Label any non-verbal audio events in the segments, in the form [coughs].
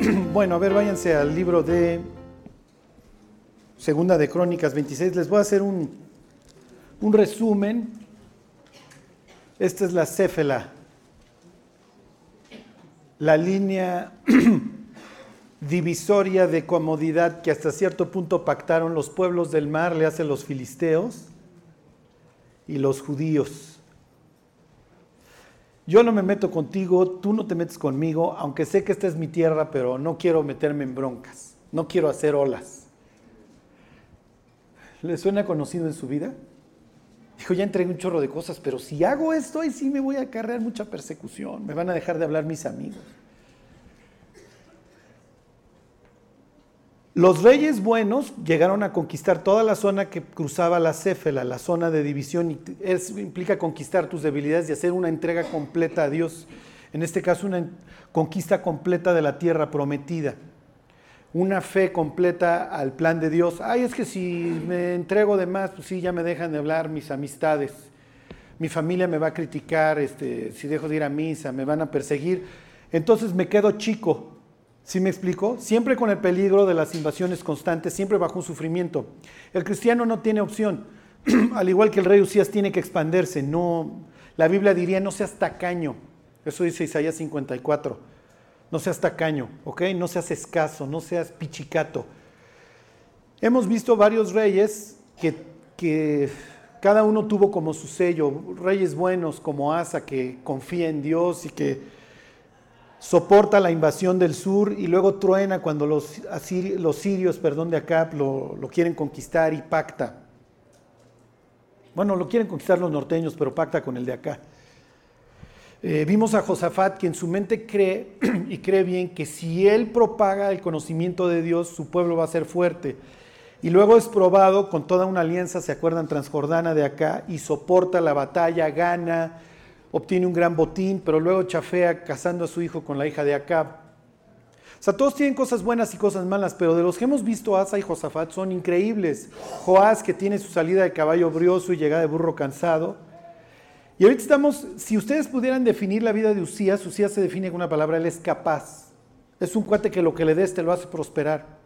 [clears throat] Bueno, a ver, váyanse al libro de Segunda de Crónicas 26. Les voy a hacer un, un resumen. Esta es la céfela, la línea [clears throat] divisoria de comodidad que hasta cierto punto pactaron los pueblos del mar, le hacen los filisteos y los judíos. Yo no me meto contigo, tú no te metes conmigo, aunque sé que esta es mi tierra, pero no quiero meterme en broncas, no quiero hacer olas. ¿Le suena conocido en su vida? Dijo, ya entregué un chorro de cosas, pero si hago esto, ahí sí me voy a acarrear mucha persecución, me van a dejar de hablar mis amigos. Los reyes buenos llegaron a conquistar toda la zona que cruzaba la Céfela, la zona de división, y eso implica conquistar tus debilidades y hacer una entrega completa a Dios. En este caso, una conquista completa de la tierra prometida. Una fe completa al plan de Dios. Ay, es que si me entrego de más, pues sí, ya me dejan de hablar mis amistades. Mi familia me va a criticar, este, si dejo de ir a misa, me van a perseguir. Entonces me quedo chico, ¿Sí me explico? Siempre con el peligro de las invasiones constantes, siempre bajo un sufrimiento. El cristiano no tiene opción. [clears throat] Al igual que el rey Usías tiene que expandirse. No, la Biblia diría no seas tacaño. Eso dice Isaías 54. No seas tacaño, ¿ok? No seas escaso, no seas pichicato. Hemos visto varios reyes que, que cada uno tuvo como su sello. Reyes buenos como Asa que confía en Dios y que soporta la invasión del sur y luego truena cuando los, los sirios perdón, de acá lo, quieren conquistar y pacta. Bueno, lo quieren conquistar los norteños, pero pacta con el de acá. Eh, vimos a Josafat que en su mente cree [clears throat] y cree bien que si él propaga el conocimiento de Dios, su pueblo va a ser fuerte. Y luego es probado con toda una alianza, se acuerdan, transjordana de acá, y soporta la batalla, gana, obtiene un gran botín, pero luego chafea casando a su hijo con la hija de Acab. O sea, todos tienen cosas buenas y cosas malas, pero de los que hemos visto, Asa y Josafat son increíbles. Joás, que tiene su salida de caballo brioso y llegada de burro cansado. Y ahorita estamos, si ustedes pudieran definir la vida de Usías, Usías se define con una palabra, él es capaz. Es un cuate que lo que le des te lo hace prosperar.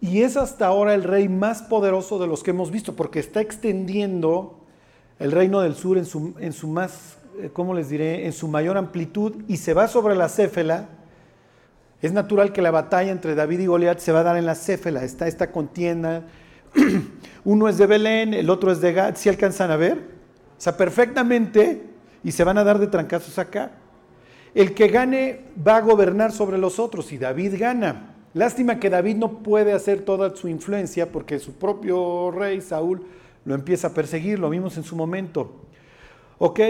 Y es hasta ahora el rey más poderoso de los que hemos visto, porque está extendiendo el reino del sur en su, en su más, eh, ¿cómo les diré?, en su mayor amplitud y se va sobre la Céfela, es natural que la batalla entre David y Goliat se va a dar en la Céfela, está esta contienda. [clears throat] Uno es de Belén, el otro es de Gad, ¿si alcanzan a ver? O sea, perfectamente, y se van a dar de trancazos acá. El que gane va a gobernar sobre los otros y David gana. Lástima que David no puede hacer toda su influencia porque su propio rey Saúl lo empieza a perseguir, lo vimos en su momento. ¿Ok?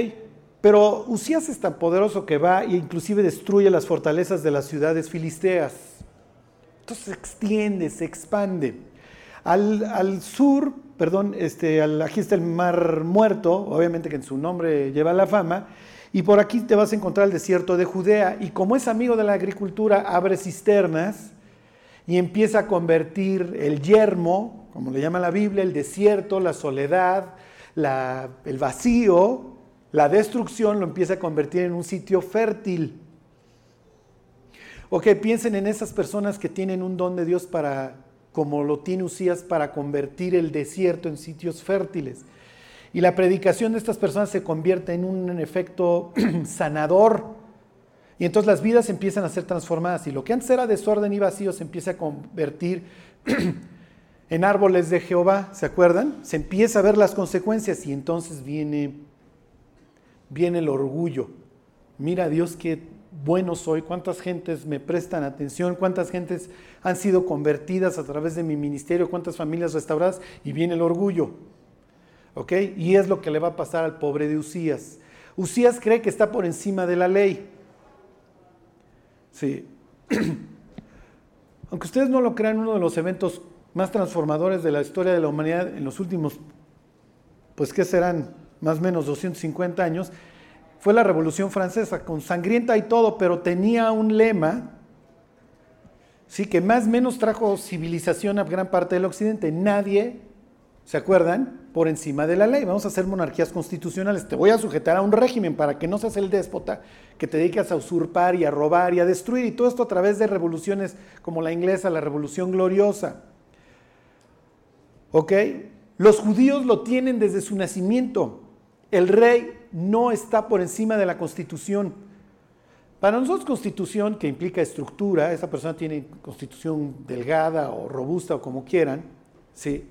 Pero Usías es tan poderoso que va e inclusive destruye las fortalezas de las ciudades filisteas. Entonces se extiende, se expande. Al, sur, perdón, este, aquí está el mar muerto, obviamente que en su nombre lleva la fama, y por aquí te vas a encontrar el desierto de Judea, y como es amigo de la agricultura, abre cisternas y empieza a convertir el yermo, como le llama la Biblia, el desierto, la soledad, el vacío, la destrucción lo empieza a convertir en un sitio fértil. Ok, piensen en esas personas que tienen un don de Dios para, como lo tiene Usías, para convertir el desierto en sitios fértiles. Y la predicación de estas personas se convierte en un efecto [clears throat] sanador. Y entonces las vidas empiezan a ser transformadas. Y lo que antes era desorden y vacío se empieza a convertir [clears throat] en árboles de Jehová, ¿se acuerdan? Se empieza a ver las consecuencias y entonces viene, viene el orgullo. Mira Dios qué bueno soy, cuántas gentes me prestan atención, cuántas gentes han sido convertidas a través de mi ministerio, cuántas familias restauradas y viene el orgullo. ¿Ok? Y es lo que le va a pasar al pobre de Usías. Usías cree que está por encima de la ley. Sí. [clears throat] Aunque ustedes no lo crean, uno de los eventos más transformadores de la historia de la humanidad en los últimos, pues que serán más o menos 250 años, fue la Revolución Francesa, con sangrienta y todo, pero tenía un lema, sí, que más o menos trajo civilización a gran parte del occidente. Nadie, ¿se acuerdan? por encima de la ley. Vamos a hacer monarquías constitucionales. Te voy a sujetar a un régimen para que no seas el déspota que te dedicas a usurpar y a robar y a destruir. Y todo esto a través de revoluciones como la inglesa, la revolución gloriosa. ¿Ok? Los judíos lo tienen desde su nacimiento. El rey no está por encima de la constitución. Para nosotros constitución, que implica estructura, esa persona tiene constitución delgada o robusta o como quieran, ¿sí?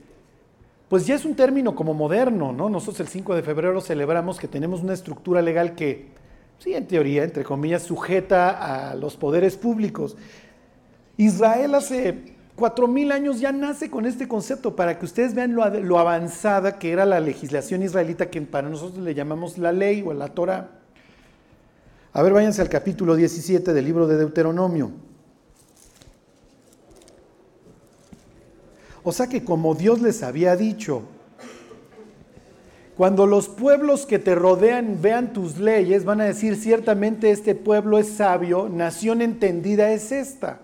pues ya es un término como moderno, ¿no? Nosotros el 5 de febrero celebramos que tenemos una estructura legal que, sí, en teoría, entre comillas, sujeta a los poderes públicos. Israel hace cuatro mil años ya nace con este concepto para que ustedes vean lo, avanzada que era la legislación israelita que para nosotros le llamamos la ley o la Torah. A ver, váyanse al capítulo 17 del libro de Deuteronomio. O sea que como Dios les había dicho, cuando los pueblos que te rodean vean tus leyes, van a decir, ciertamente este pueblo es sabio, nación entendida es esta.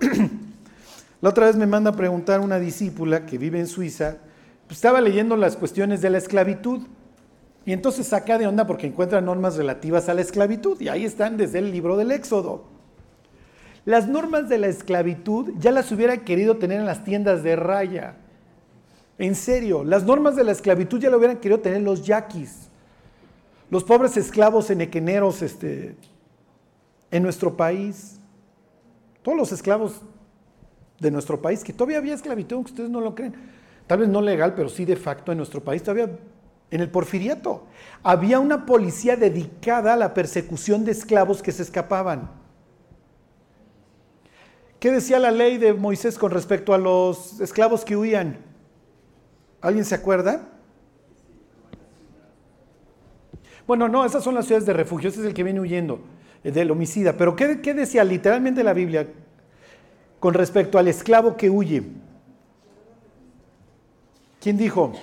[clears throat] La otra vez me manda a preguntar una discípula que vive en Suiza, pues estaba leyendo las cuestiones de la esclavitud y entonces saca de onda porque encuentra normas relativas a la esclavitud y ahí están desde el libro del Éxodo. Las normas de la esclavitud ya las hubiera querido tener en las tiendas de raya. En serio, las normas de la esclavitud ya lo hubieran querido tener los yaquis. Los pobres esclavos enequeneros este, en nuestro país. Todos los esclavos de nuestro país, que todavía había esclavitud, aunque ustedes no lo creen. Tal vez no legal, pero sí de facto en nuestro país, todavía en el porfiriato. Había una policía dedicada a la persecución de esclavos que se escapaban. ¿Qué decía la ley de Moisés con respecto a los esclavos que huían? ¿Alguien se acuerda? Bueno, no, esas son las ciudades de refugio, ese es el que viene huyendo eh, del homicida. Pero ¿qué, decía literalmente la Biblia con respecto al esclavo que huye? ¿Quién dijo?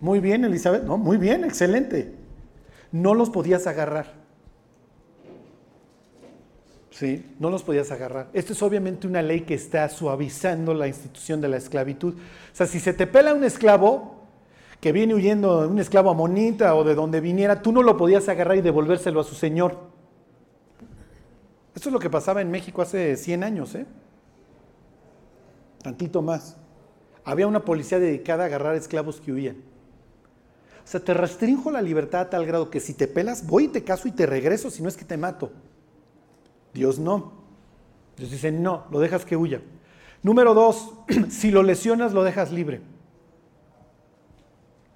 Muy bien, Elizabeth. No, muy bien, excelente. No los podías agarrar. ¿Sí? No los podías agarrar. Esto es obviamente una ley que está suavizando la institución de la esclavitud. O sea, si se te pela un esclavo que viene huyendo, un esclavo amonita o de donde viniera, tú no lo podías agarrar y devolvérselo a su señor. Esto es lo que pasaba en México hace 100 años, ¿eh? Tantito más. Había una policía dedicada a agarrar esclavos que huían. O sea, te restringo la libertad a tal grado que si te pelas, voy y te caso y te regreso, si no es que te mato. Dios no. Dios dice, no, lo dejas que huya. Número dos, [clears throat] si lo lesionas, lo dejas libre.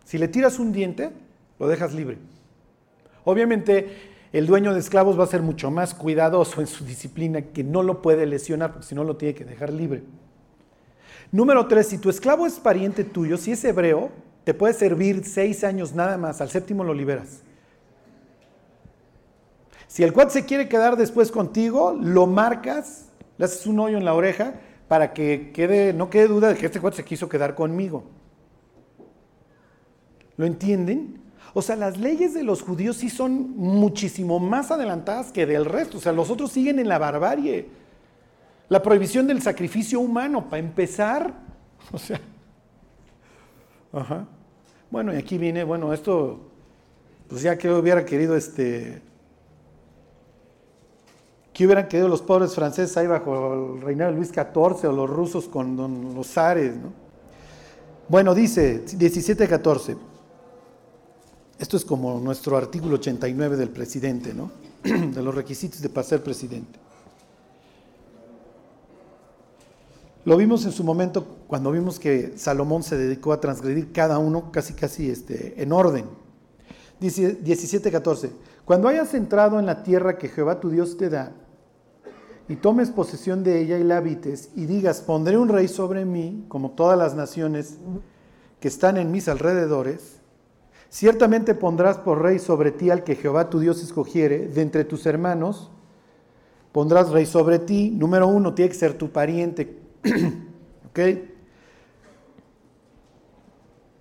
Si le tiras un diente, lo dejas libre. Obviamente, el dueño de esclavos va a ser mucho más cuidadoso en su disciplina, que no lo puede lesionar, porque si no lo tiene que dejar libre. Número tres, si tu esclavo es pariente tuyo, si es hebreo, te puede servir seis años nada más, al séptimo lo liberas. Si el cuate se quiere quedar después contigo, lo marcas, le haces un hoyo en la oreja para que quede, no quede duda de que este cuate se quiso quedar conmigo. ¿Lo entienden? O sea, las leyes de los judíos sí son muchísimo más adelantadas que del resto. O sea, los otros siguen en la barbarie. La prohibición del sacrificio humano, para empezar. [laughs] O sea. Ajá. Bueno, y aquí viene, bueno, esto, pues ya que hubiera querido este ¿Qué hubieran querido los pobres franceses ahí bajo el reinado de Luis XIV o los rusos con los zares? Bueno, dice 17-14. Esto es como nuestro artículo 89 del presidente, ¿no? [clears throat] de los requisitos de para ser presidente. Lo vimos en su momento cuando vimos que Salomón se dedicó a transgredir cada uno casi casi este, en orden. Dice 17:14. Cuando hayas entrado en la tierra que Jehová tu Dios te da y tomes posesión de ella y la habites, y digas, pondré un rey sobre mí, como todas las naciones que están en mis alrededores, ciertamente pondrás por rey sobre ti al que Jehová tu Dios escogiere, de entre tus hermanos, pondrás rey sobre ti. Número uno, tiene que ser tu pariente. [clears throat] ¿Ok?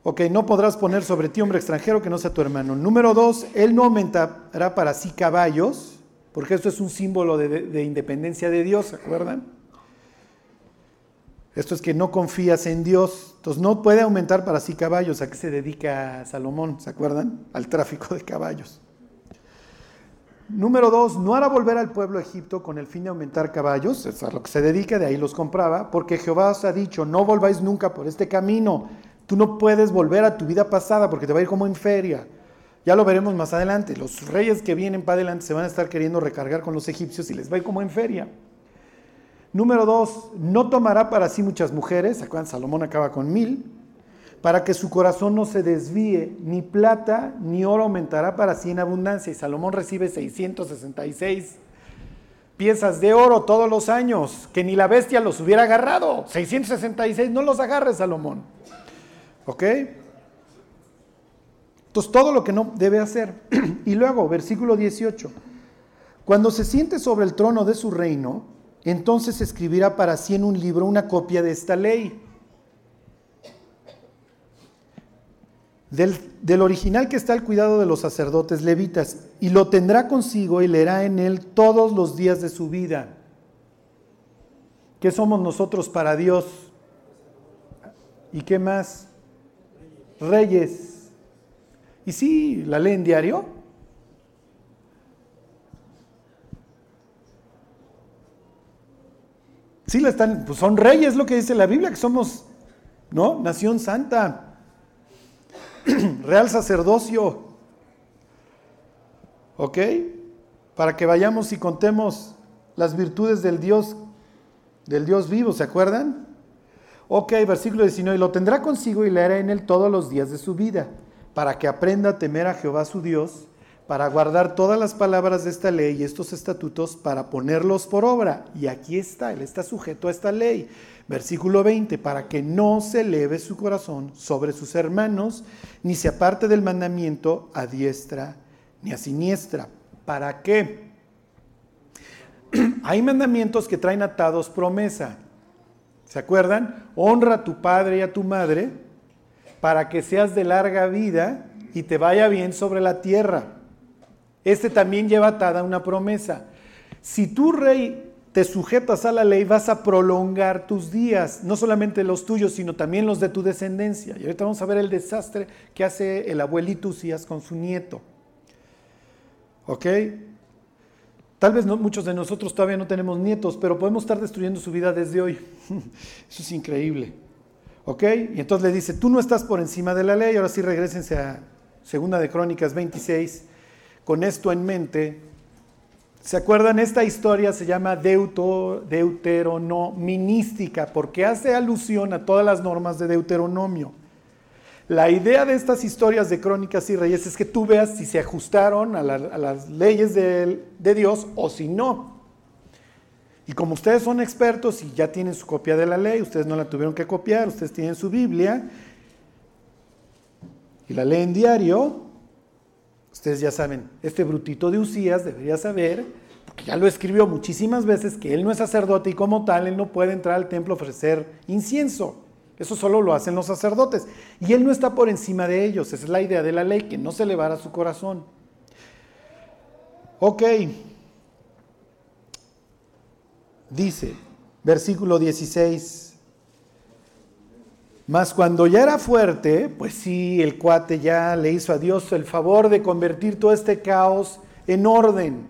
Ok, no podrás poner sobre ti hombre extranjero que no sea tu hermano. Número dos, él no aumentará para sí caballos porque esto es un símbolo de, independencia de Dios, ¿se acuerdan? Esto es que no confías en Dios. Entonces no puede aumentar para sí caballos. ¿A qué se dedica Salomón? ¿Se acuerdan? Al tráfico de caballos. Número dos, no hará volver al pueblo de Egipto con el fin de aumentar caballos, es a lo que se dedica, de ahí los compraba, porque Jehová os ha dicho, no volváis nunca por este camino, tú no puedes volver a tu vida pasada porque te va a ir como en feria. Ya lo veremos más adelante, los reyes que vienen para adelante se van a estar queriendo recargar con los egipcios y les va a ir como en feria. Número dos, no tomará para sí muchas mujeres, acuérdense, Salomón acaba con mil, para que su corazón no se desvíe, ni plata ni oro aumentará para sí en abundancia. Y Salomón recibe 666 piezas de oro todos los años, que ni la bestia los hubiera agarrado. 666, no los agarre Salomón. ¿Ok? Entonces, todo lo que no debe hacer. [clears throat] y luego, versículo 18. Cuando se siente sobre el trono de su reino, entonces escribirá para sí en un libro una copia de esta ley del, original que está al cuidado de los sacerdotes levitas, y lo tendrá consigo y leerá en él todos los días de su vida. ¿Qué somos nosotros para Dios? ¿Y qué más? Reyes. ¿Y sí, la leen diario? Sí, la están, pues son reyes, lo que dice la Biblia, que somos, ¿no? Nación santa. [clears throat] real sacerdocio. ¿Ok? Para que vayamos y contemos las virtudes del Dios, del Dios vivo, ¿se acuerdan? Ok, versículo 19, y lo tendrá consigo y leerá en él todos los días de su vida, para que aprenda a temer a Jehová su Dios, para guardar todas las palabras de esta ley y estos estatutos, para ponerlos por obra. Y aquí está, él está sujeto a esta ley. Versículo 20, para que no se eleve su corazón sobre sus hermanos, ni se aparte del mandamiento a diestra ni a siniestra. ¿Para qué? [clears throat] Hay mandamientos que traen atados promesa. ¿Se acuerdan? Honra a tu padre y a tu madre para que seas de larga vida y te vaya bien sobre la tierra. Este también lleva atada una promesa. Si tu rey te sujetas a la ley, vas a prolongar tus días, no solamente los tuyos, sino también los de tu descendencia. Y ahorita vamos a ver el desastre que hace el abuelito Usías con su nieto. ¿Ok? Tal vez muchos de nosotros todavía no tenemos nietos, pero podemos estar destruyendo su vida desde hoy. [laughs] Eso es increíble. ¿Ok? Y entonces le dice, tú no estás por encima de la ley, ahora sí regresense a Segunda de Crónicas 26. Con esto en mente, ¿Se acuerdan? Esta historia se llama Deuto, deuteronomística porque hace alusión a todas las normas de Deuteronomio. La idea de estas historias de crónicas y reyes es que tú veas si se ajustaron a, las leyes de, de Dios o si no. Y como ustedes son expertos y ya tienen su copia de la ley, ustedes no la tuvieron que copiar, ustedes tienen su Biblia y la leen diario, Ustedes ya saben, este brutito de Usías debería saber, porque ya lo escribió muchísimas veces, que él no es sacerdote y como tal él no puede entrar al templo a ofrecer incienso. Eso solo lo hacen los sacerdotes. Y él no está por encima de ellos. Esa es la idea de la ley, que no se elevara su corazón. Ok. Dice, versículo 16. Mas cuando ya era fuerte, pues sí, el cuate ya le hizo a Dios el favor de convertir todo este caos en orden.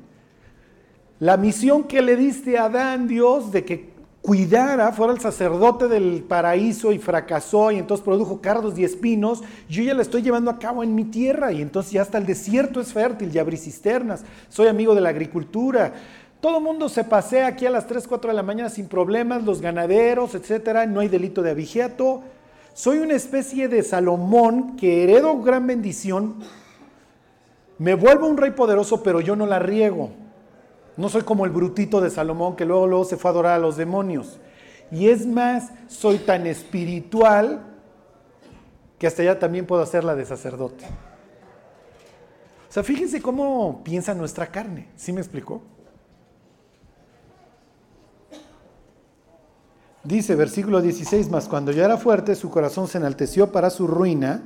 La misión que le diste a Adán, Dios, de que cuidara, fuera el sacerdote del paraíso y fracasó y entonces produjo cardos y espinos, yo ya la estoy llevando a cabo en mi tierra y entonces ya hasta el desierto es fértil, ya abrí cisternas, soy amigo de la agricultura. Todo el mundo se pasea aquí a las 3, 4 de la mañana sin problemas, los ganaderos, etcétera, no hay delito de abigeato. Soy una especie de Salomón que heredo gran bendición, me vuelvo un rey poderoso, pero yo no la riego. No soy como el brutito de Salomón que luego, luego se fue a adorar a los demonios. Y es más, soy tan espiritual que hasta ya también puedo hacerla de sacerdote. O sea, fíjense cómo piensa nuestra carne. ¿Sí me explicó? Dice versículo 16 más, cuando ya era fuerte, su corazón se enalteció para su ruina,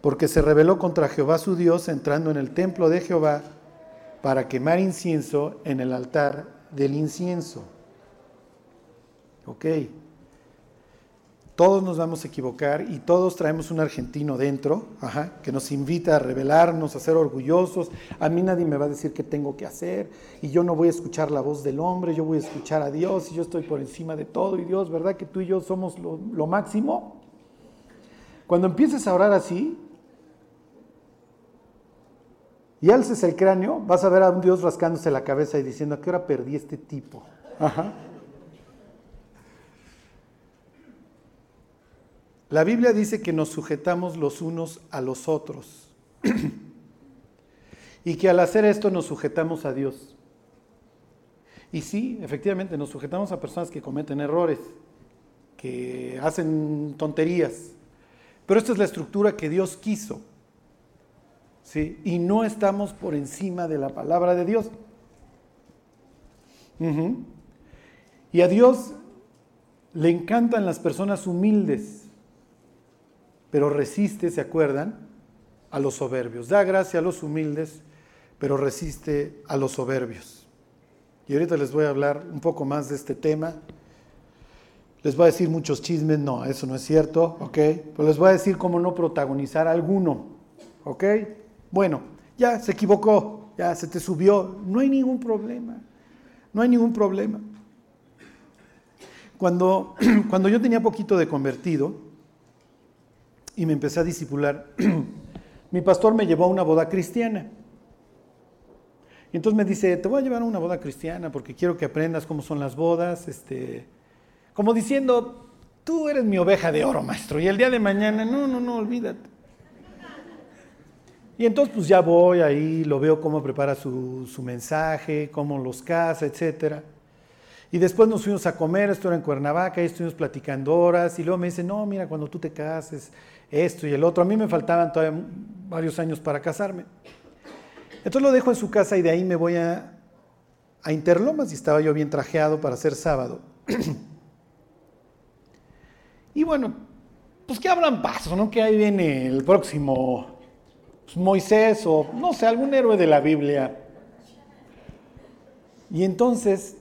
porque se rebeló contra Jehová su Dios, entrando en el templo de Jehová para quemar incienso en el altar del incienso. Ok. Todos nos vamos a equivocar y todos traemos un argentino dentro, que nos invita a rebelarnos, a ser orgullosos. A mí nadie me va a decir qué tengo que hacer y yo no voy a escuchar la voz del hombre, yo voy a escuchar a Dios y yo estoy por encima de todo y Dios, ¿verdad que tú y yo somos lo, lo máximo? Cuando empieces a orar así y alces el cráneo, vas a ver a un Dios rascándose la cabeza y diciendo, ¿a qué hora perdí este tipo? Ajá. La Biblia dice que nos sujetamos los unos a los otros [clears throat] y que al hacer esto nos sujetamos a Dios. Y sí, efectivamente, nos sujetamos a personas que cometen errores, que hacen tonterías, pero esta es la estructura que Dios quiso. ¿sí? Y no estamos por encima de la palabra de Dios. Y a Dios le encantan las personas humildes pero resiste, ¿se acuerdan? A los soberbios. Da gracia a los humildes, pero resiste a los soberbios. Y ahorita les voy a hablar un poco más de este tema. Les voy a decir muchos chismes, no, eso no es cierto, ¿ok? Pero les voy a decir cómo no protagonizar alguno, ¿ok? Bueno, ya se equivocó, ya se te subió, no hay ningún problema, no hay ningún problema. Cuando, [clears throat] cuando yo tenía poquito de convertido, y me empecé a disipular, [clears throat] mi pastor me llevó a una boda cristiana. Y entonces me dice, te voy a llevar a una boda cristiana porque quiero que aprendas cómo son las bodas, este, como diciendo, tú eres mi oveja de oro, maestro, y el día de mañana, no, no, no, olvídate. Y entonces pues ya voy ahí, lo veo cómo prepara su, su mensaje, cómo los casa, etcétera. Y después nos fuimos a comer, esto era en Cuernavaca, y estuvimos platicando horas, y luego me dice, no, mira, cuando tú te cases, esto y el otro. A mí me faltaban todavía varios años para casarme. Entonces lo dejo en su casa y de ahí me voy a, a Interlomas y estaba yo bien trajeado para hacer sábado. [clears throat] y bueno, pues que hablan paso, ¿no? Que ahí viene el próximo pues, Moisés o no sé, algún héroe de la Biblia. Y entonces,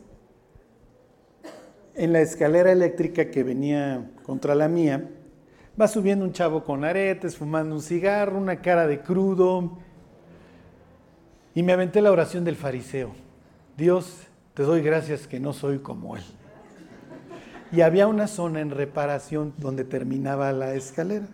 en la escalera eléctrica que venía contra la mía, Va subiendo un chavo con aretes, fumando un cigarro, una cara de crudo. Y me aventé la oración del fariseo. Dios, te doy gracias que no soy como él. Y había una zona en reparación donde terminaba la escalera.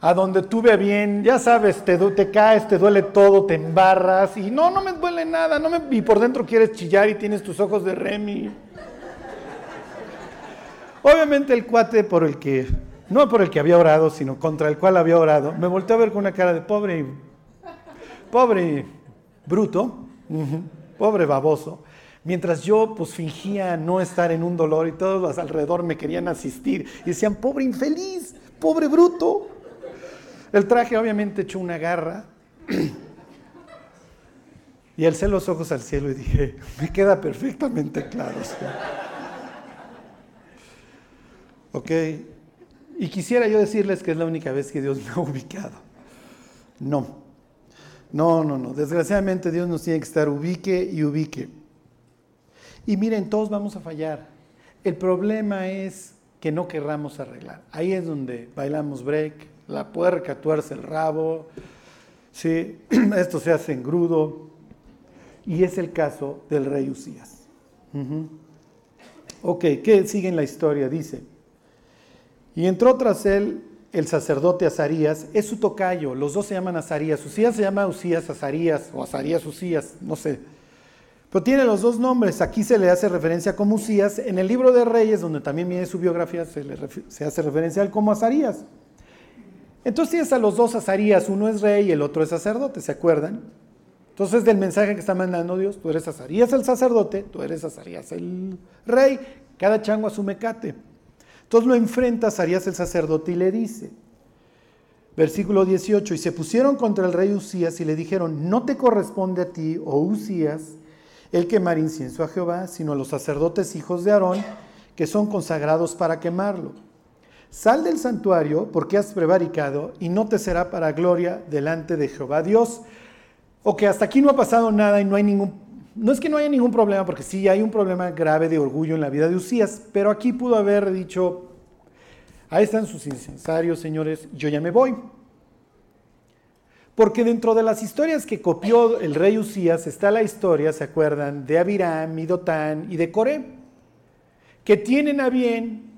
A donde tuve bien, ya sabes, te, te caes, te duele todo, te embarras y no, no me duele nada, no me, y por dentro quieres chillar y tienes tus ojos de Remy. Obviamente el cuate por el que, no por el que había orado, sino contra el cual había orado, me volteó a ver con una cara de pobre, pobre bruto, pobre baboso. Mientras yo pues fingía no estar en un dolor y todos los alrededor me querían asistir y decían, pobre infeliz, pobre bruto. El traje obviamente echó una garra [clears throat] y alcé los ojos al cielo y dije, me queda perfectamente claro. ¿Ok? Y quisiera yo decirles que es la única vez que Dios me ha [laughs] ubicado. No. No, no, no. Desgraciadamente Dios nos tiene que estar ubique y ubique. Y miren, todos vamos a fallar. El problema es que no querramos arreglar. Ahí es donde bailamos break, la puerca tuerce el rabo, ¿sí? [clears throat] esto se hace engrudo. Y es el caso del rey Usías. Ok, ¿qué sigue en la historia? Dice, y entró tras él el sacerdote Azarías, es su tocayo, los dos se llaman Azarías, Usías se llama Usías Azarías o Azarías Usías, no sé. Pero tiene los dos nombres, aquí se le hace referencia como Usías, en el libro de Reyes, donde también viene su biografía, se, le, hace referencia a él como Azarías. Entonces tienes a los dos Azarías, uno es rey y el otro es sacerdote, ¿se acuerdan? Entonces del mensaje que está mandando Dios, tú eres Azarías el sacerdote, tú eres Azarías el rey, cada chango a su mecate. Entonces lo enfrenta Sarías el sacerdote y le dice, versículo 18, y se pusieron contra el rey Usías y le dijeron, no te corresponde a ti, oh Usías, el quemar incienso a Jehová, sino a los sacerdotes hijos de Aarón, que son consagrados para quemarlo. Sal del santuario porque has prevaricado y no te será para gloria delante de Jehová Dios. O que hasta aquí no ha pasado nada y no hay ningún no es que no haya ningún problema, porque sí hay un problema grave de orgullo en la vida de Usías, pero aquí pudo haber dicho, ahí están sus incensarios, señores, yo ya me voy. Porque dentro de las historias que copió el rey Usías está la historia, ¿se acuerdan?, de Abiram y Dotán y de Coré, que tienen a bien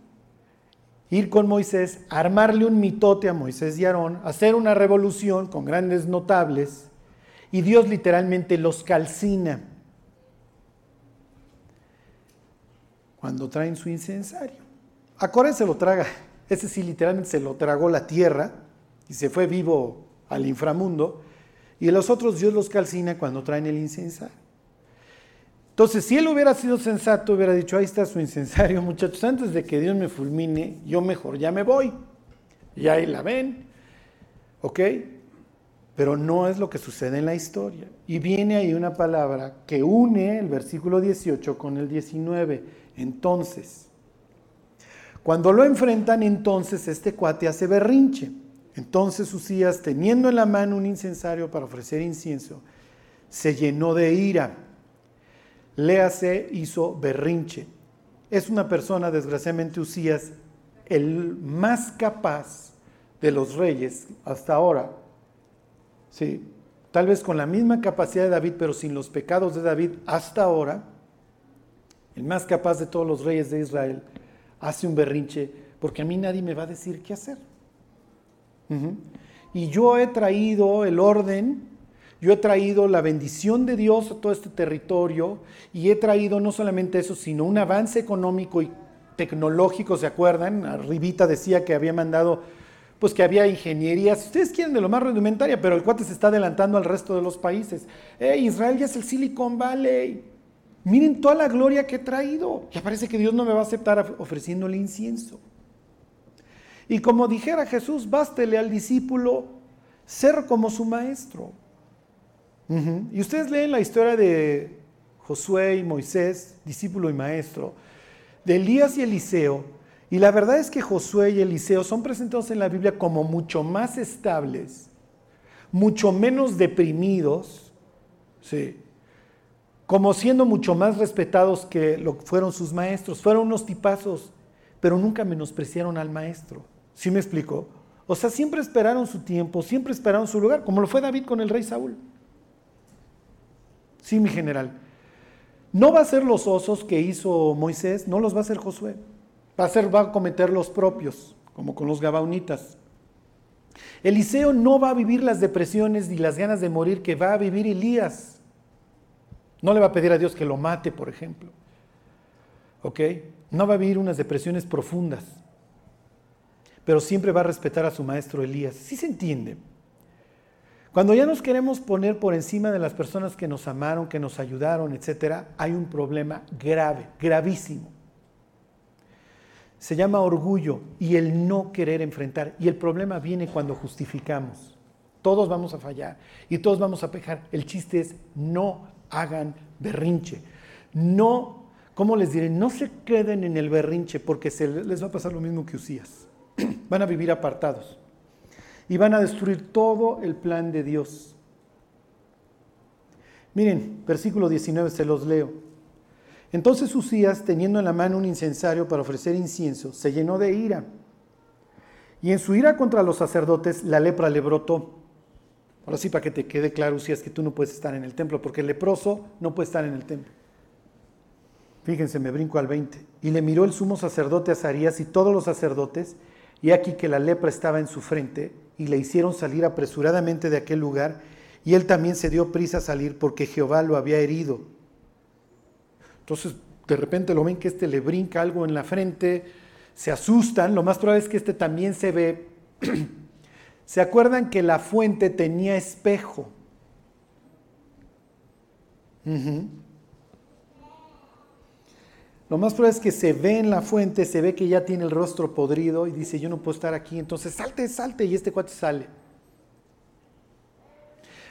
ir con Moisés, armarle un mitote a Moisés y Aarón, hacer una revolución con grandes notables, y Dios literalmente los calcina cuando traen su incensario. A se lo traga, ese sí literalmente se lo tragó la tierra y se fue vivo al inframundo, y los otros Dios los calcina cuando traen el incensario. Entonces, si él hubiera sido sensato, hubiera dicho, ahí está su incensario, [laughs] muchachos, antes de que Dios me fulmine, yo mejor ya me voy. Y ahí la ven, ¿ok? Pero no es lo que sucede en la historia. Y viene ahí una palabra que une el versículo 18 con el 19. Entonces, cuando lo enfrentan, entonces este cuate hace berrinche. Entonces Usías, teniendo en la mano un incensario para ofrecer incienso, se llenó de ira. Léase, hizo berrinche. Es una persona, desgraciadamente Usías, el más capaz de los reyes hasta ahora. Sí, tal vez con la misma capacidad de David, pero sin los pecados de David hasta ahora, el más capaz de todos los reyes de Israel, hace un berrinche porque a mí nadie me va a decir qué hacer. Y yo he traído el orden, yo he traído la bendición de Dios a todo este territorio y he traído no solamente eso, sino un avance económico y tecnológico, ¿se acuerdan? Arribita decía que había mandado, pues que había ingeniería, si ustedes quieren de lo más rudimentaria, pero el cuate se está adelantando al resto de los países. Eh, Israel ya es el Silicon Valley. Miren toda la gloria que he traído. Ya parece que Dios no me va a aceptar ofreciéndole incienso. Y como dijera Jesús, bástele al discípulo ser como su maestro. Y ustedes leen la historia de Josué y Moisés, discípulo y maestro, de Elías y Eliseo, y la verdad es que Josué y Eliseo son presentados en la Biblia como mucho más estables, mucho menos deprimidos, ¿sí? Como siendo mucho más respetados que lo fueron sus maestros. Fueron unos tipazos, pero nunca menospreciaron al maestro. ¿Sí me explico? O sea, siempre esperaron su tiempo, siempre esperaron su lugar, como lo fue David con el rey Saúl. Sí, mi general. No va a ser los osos que hizo Moisés, no los va a hacer Josué. Va a ser, va a cometer los propios, como con los gabaonitas. Eliseo no va a vivir las depresiones ni las ganas de morir que va a vivir Elías. No le va a pedir a Dios que lo mate, por ejemplo. ¿Ok? No va a vivir unas depresiones profundas pero siempre va a respetar a su maestro Elías. ¿Sí se entiende? Cuando ya nos queremos poner por encima de las personas que nos amaron, que nos ayudaron, etcétera, hay un problema grave, gravísimo. Se llama orgullo y el no querer enfrentar. Y el problema viene cuando justificamos. Todos vamos a fallar y todos vamos a pecar. El chiste es no hagan berrinche. No, ¿cómo les diré? No se queden en el berrinche porque se les va a pasar lo mismo que Usías. [clears throat] van a vivir apartados y van a destruir todo el plan de Dios. Miren, versículo 19 se los leo. Entonces Usías, teniendo en la mano un incensario para ofrecer incienso, se llenó de ira. Y en su ira contra los sacerdotes, la lepra le brotó. Ahora sí, para que te quede claro, Usías, que tú no puedes estar en el templo, porque el leproso no puede estar en el templo. Fíjense, me brinco al 20. Y le miró el sumo sacerdote Azarías y todos los sacerdotes, y aquí que la lepra estaba en su frente, y le hicieron salir apresuradamente de aquel lugar, y él también se dio prisa a salir porque Jehová lo había herido. Entonces, de repente lo ven que este le brinca algo en la frente, se asustan, lo más probable es que este también se ve. [clears throat] ¿Se acuerdan que la fuente tenía espejo? Lo más probable es que se ve en la fuente, se ve que ya tiene el rostro podrido y dice, yo no puedo estar aquí, entonces salte, salte y este cuate sale.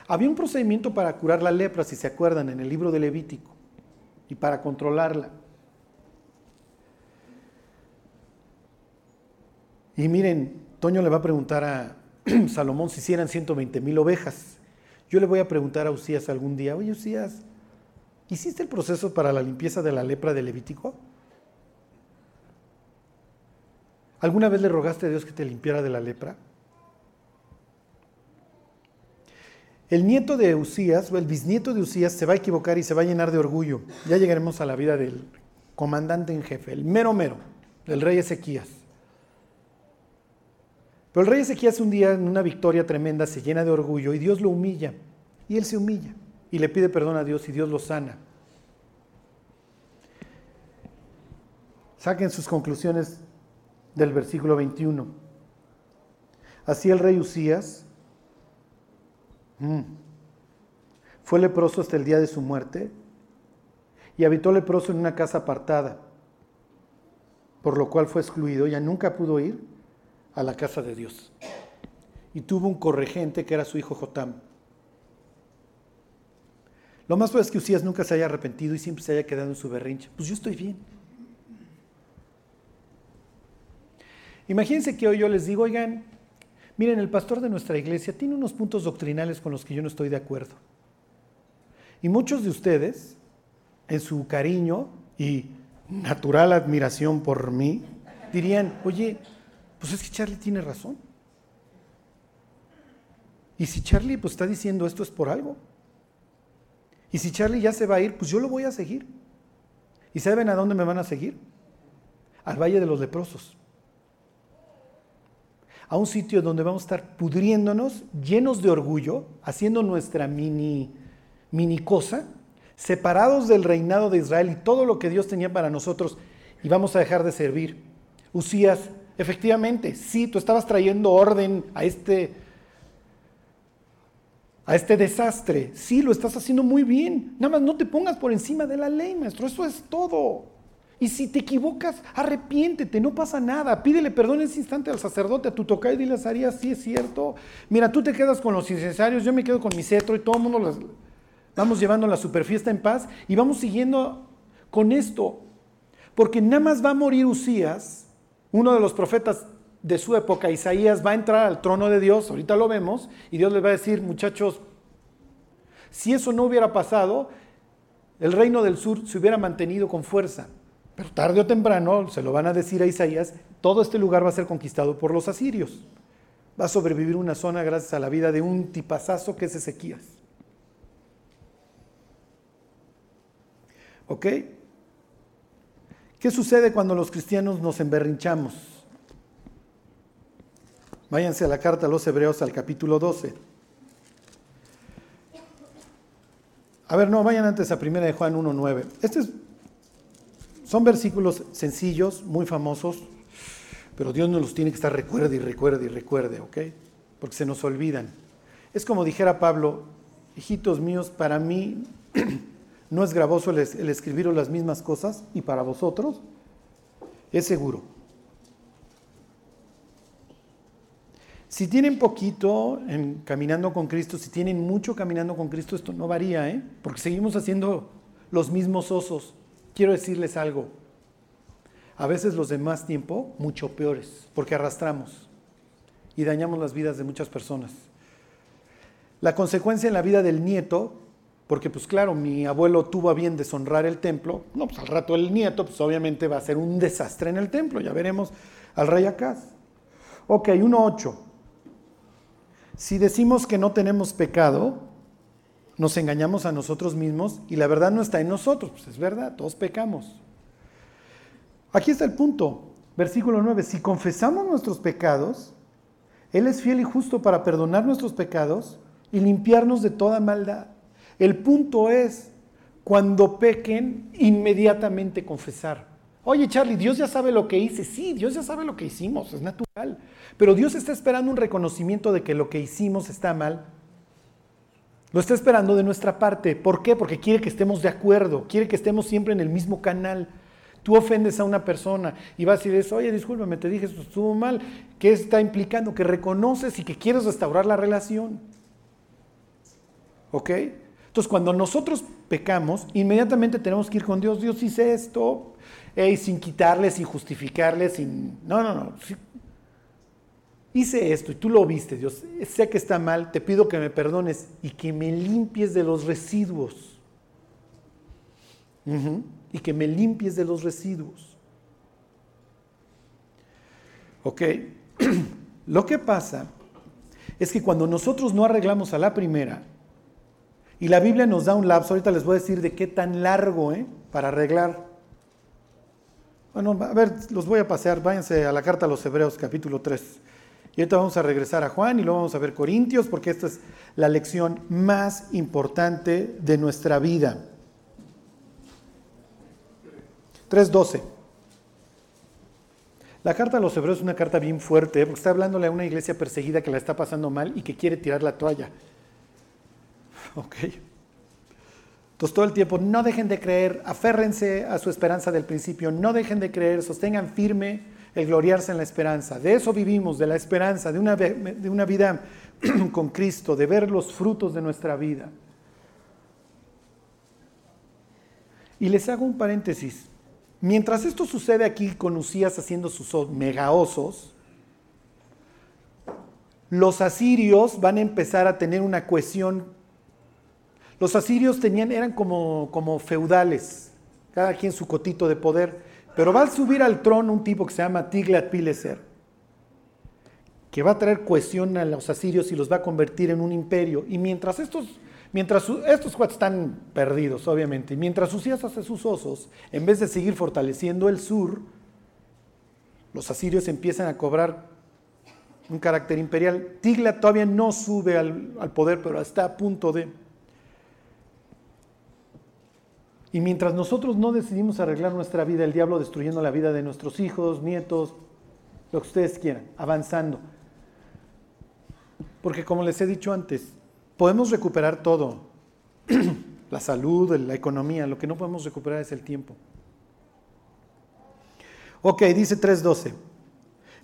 Había un procedimiento para curar la lepra, si se acuerdan, en el libro de Levítico, y para controlarla. Y miren, Toño le va a preguntar a [clears throat] Salomón si hicieran 120 mil ovejas. Yo le voy a preguntar a Usías algún día, oye Usías, ¿Hiciste el proceso para la limpieza de la lepra de Levítico? ¿Alguna vez le rogaste a Dios que te limpiara de la lepra? El nieto de Usías, o el bisnieto de Usías, se va a equivocar y se va a llenar de orgullo. Ya llegaremos a la vida del comandante en jefe, el mero mero, del rey Ezequías. Pero el rey Ezequías un día en una victoria tremenda se llena de orgullo y Dios lo humilla. Y él se humilla y le pide perdón a Dios y Dios lo sana. Saquen sus conclusiones del versículo 21. Así el rey Usías mm, fue leproso hasta el día de su muerte y habitó leproso en una casa apartada, por lo cual fue excluido, ya nunca pudo ir a la casa de Dios. Y tuvo un corregente que era su hijo Jotam. Lo más probable es que Usías nunca se haya arrepentido y siempre se haya quedado en su berrinche. Pues yo estoy bien. Imagínense que hoy yo les digo, oigan, miren, el pastor de nuestra iglesia tiene unos puntos doctrinales con los que yo no estoy de acuerdo. Y muchos de ustedes, en su cariño y natural admiración por mí, dirían, oye, pues es que Charlie tiene razón. Y si Charlie pues está diciendo esto es por algo. Y si Charlie ya se va a ir, pues yo lo voy a seguir. ¿Y saben a dónde me van a seguir? Al Valle de los Leprosos a un sitio donde vamos a estar pudriéndonos, llenos de orgullo, haciendo nuestra mini, mini cosa, separados del reinado de Israel y todo lo que Dios tenía para nosotros, y vamos a dejar de servir. Usías, efectivamente, sí, tú estabas trayendo orden a este, a este desastre. Sí, lo estás haciendo muy bien. Nada más no te pongas por encima de la ley, maestro. Eso es todo. Y si te equivocas, arrepiéntete, no pasa nada. Pídele perdón en ese instante al sacerdote, a tu toca y dile a sí es cierto. Mira, tú te quedas con los incensarios, yo me quedo con mi cetro y todo el mundo las, vamos llevando la superfiesta en paz y vamos siguiendo con esto. Porque nada más va a morir Usías, uno de los profetas de su época, Isaías, va a entrar al trono de Dios, ahorita lo vemos, y Dios les va a decir, muchachos, si eso no hubiera pasado, el reino del sur se hubiera mantenido con fuerza. Pero tarde o temprano, se lo van a decir a Isaías, todo este lugar va a ser conquistado por los asirios. Va a sobrevivir una zona gracias a la vida de un tipazazo que es Ezequías. ¿Ok? ¿Qué sucede cuando los cristianos nos emberrinchamos? Váyanse a la carta a los Hebreos al capítulo 12. A ver, no, vayan antes a 1 de Juan 1.9. Este es son versículos sencillos, muy famosos, pero Dios nos los tiene que estar recuerde y recuerde y recuerde, ¿ok? Porque se nos olvidan. Es como dijera Pablo, hijitos míos, para mí [clears throat] no es gravoso el, escribiros las mismas cosas y para vosotros es seguro. Si tienen poquito en caminando con Cristo, si tienen mucho caminando con Cristo, esto no varía, ¿eh? porque seguimos haciendo los mismos osos quiero decirles algo. A veces los de más tiempo, mucho peores, porque arrastramos y dañamos las vidas de muchas personas. La consecuencia en la vida del nieto, porque pues claro, mi abuelo tuvo a bien deshonrar el templo, no, pues al rato el nieto, pues obviamente va a ser un desastre en el templo, ya veremos al rey Acaz. Ok, 1.8. Si decimos que no tenemos pecado, nos engañamos a nosotros mismos y la verdad no está en nosotros. Pues es verdad, todos pecamos. Aquí está el punto. Versículo 9. Si confesamos nuestros pecados, Él es fiel y justo para perdonar nuestros pecados y limpiarnos de toda maldad. El punto es, cuando pequen, inmediatamente confesar. Oye, Charlie, Dios ya sabe lo que hice. Sí, Dios ya sabe lo que hicimos, es natural. Pero Dios está esperando un reconocimiento de que lo que hicimos está mal lo está esperando de nuestra parte. ¿Por qué? Porque quiere que estemos de acuerdo, quiere que estemos siempre en el mismo canal. Tú ofendes a una persona y vas y dices, oye, discúlpame, te dije, esto estuvo mal. ¿Qué está implicando? Que reconoces y que quieres restaurar la relación. ¿Ok? Entonces, cuando nosotros pecamos, inmediatamente tenemos que ir con Dios. Dios hice esto, sin quitarle, sin justificarle, sin... No, no, no hice esto y tú lo viste, Dios, sé que está mal, te pido que me perdones y que me limpies de los residuos. Y que me limpies de los residuos. ¿Ok? [clears throat] Lo que pasa es que cuando nosotros no arreglamos a la primera, y la Biblia nos da un lapso, ahorita les voy a decir de qué tan largo, ¿eh? Para arreglar. Bueno, a ver, los voy a pasear, váyanse a la carta a los Hebreos capítulo 3. Y ahorita vamos a regresar a Juan y luego vamos a ver Corintios, porque esta es la lección más importante de nuestra vida. 3.12. La carta a los hebreos es una carta bien fuerte, porque está hablándole a una iglesia perseguida que la está pasando mal y que quiere tirar la toalla. [laughs] Ok. Entonces todo el tiempo, no dejen de creer, aférrense a su esperanza del principio, no dejen de creer, sostengan firme el gloriarse en la esperanza. De eso vivimos, de la esperanza, de una, de una vida [clears throat] con Cristo, de ver los frutos de nuestra vida. Y les hago un paréntesis. Mientras esto sucede aquí con Usías haciendo sus megaosos, los asirios van a empezar a tener una cohesión. Los asirios tenían, eran como, como feudales, cada quien su cotito de poder, pero va a subir al trono un tipo que se llama Tiglat-Pileser, que va a traer cohesión a los asirios y los va a convertir en un imperio. Y mientras estos Mientras estos cuates están perdidos, obviamente, mientras Usías hace sus osos, en vez de seguir fortaleciendo el sur, los asirios empiezan a cobrar un carácter imperial. Tigla todavía no sube al, al poder, pero está a punto de... Y mientras nosotros no decidimos arreglar nuestra vida, el diablo destruyendo la vida de nuestros hijos, nietos, lo que ustedes quieran, avanzando. Porque como les he dicho antes, Podemos recuperar todo, [clears throat] la salud, la economía, lo que no podemos recuperar es el tiempo. Ok, dice 3.12.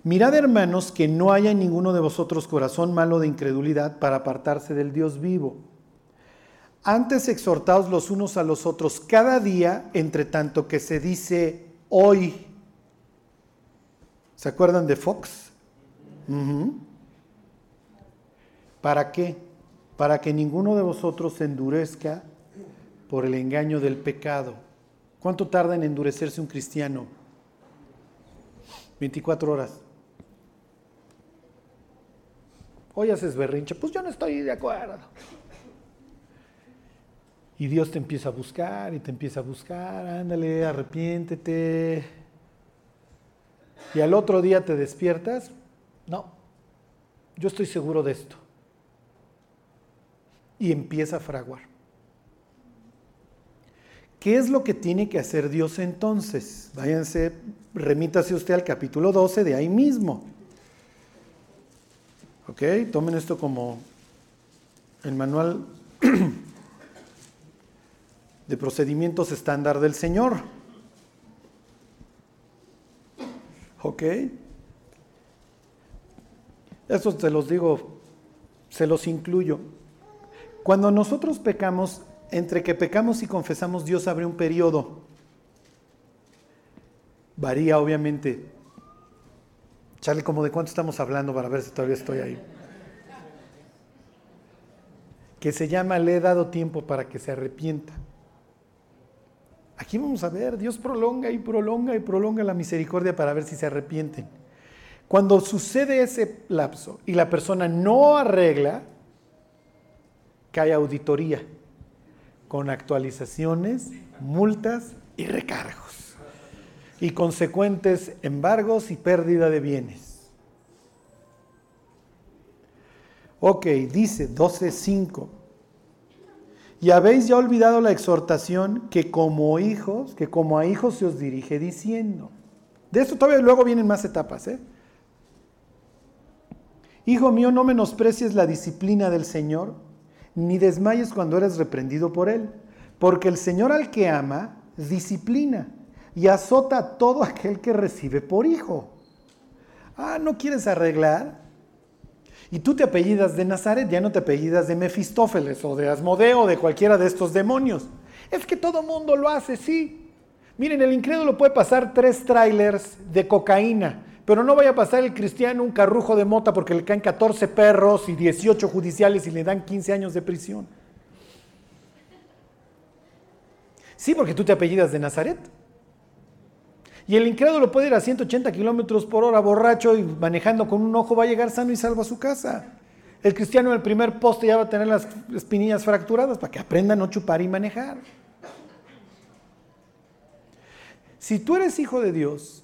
Mirad hermanos que no haya en ninguno de vosotros corazón malo de incredulidad para apartarse del Dios vivo. Antes exhortaos los unos a los otros cada día, entre tanto que se dice hoy. ¿Se acuerdan de Fox? ¿Para qué? para que ninguno de vosotros se endurezca por el engaño del pecado. ¿Cuánto tarda en endurecerse un cristiano? 24 horas. Hoy haces berrinche, pues yo no estoy de acuerdo. Y Dios te empieza a buscar y te empieza a buscar, ándale, arrepiéntete. Y al otro día te despiertas, no, yo estoy seguro de esto y empieza a fraguar. ¿Qué es lo que tiene que hacer Dios entonces? Váyanse, remítase usted al capítulo 12 de ahí mismo. ¿Ok? Tomen esto como el manual [clears throat] de procedimientos estándar del Señor. ¿Ok? Eso se los digo, se los incluyo. Cuando nosotros pecamos, entre que pecamos y confesamos, Dios abre un periodo. Varía, obviamente. Charlie, ¿cómo de cuánto estamos hablando para ver si todavía estoy ahí? Que se llama Le he dado tiempo para que se arrepienta. Aquí vamos a ver, Dios prolonga y prolonga y prolonga la misericordia para ver si se arrepienten. Cuando sucede ese lapso y la persona no arregla, cae auditoría con actualizaciones, multas y recargos y consecuentes embargos y pérdida de bienes. Ok, dice 12.5. Y habéis ya olvidado la exhortación que como hijos, que como a hijos se os dirige diciendo. De esto todavía luego vienen más etapas. ¿eh? Hijo mío, no menosprecies la disciplina del Señor ni desmayes cuando eres reprendido por él, porque el Señor al que ama disciplina y azota a todo aquel que recibe por hijo. Ah, ¿no quieres arreglar? Y tú te apellidas de Nazaret, ya no te apellidas de Mefistófeles o de Asmodeo o de cualquiera de estos demonios. Es que todo mundo lo hace, sí. Miren, el incrédulo puede pasar tres trailers de cocaína pero no vaya a pasar el cristiano un carrujo de mota porque le caen 14 perros y 18 judiciales y le dan 15 años de prisión. Sí, porque tú te apellidas de Nazaret. Y el incrédulo puede ir a 180 kilómetros por hora borracho y manejando con un ojo va a llegar sano y salvo a su casa. El cristiano en el primer poste ya va a tener las espinillas fracturadas para que aprenda a no chupar y manejar. Si tú eres hijo de Dios,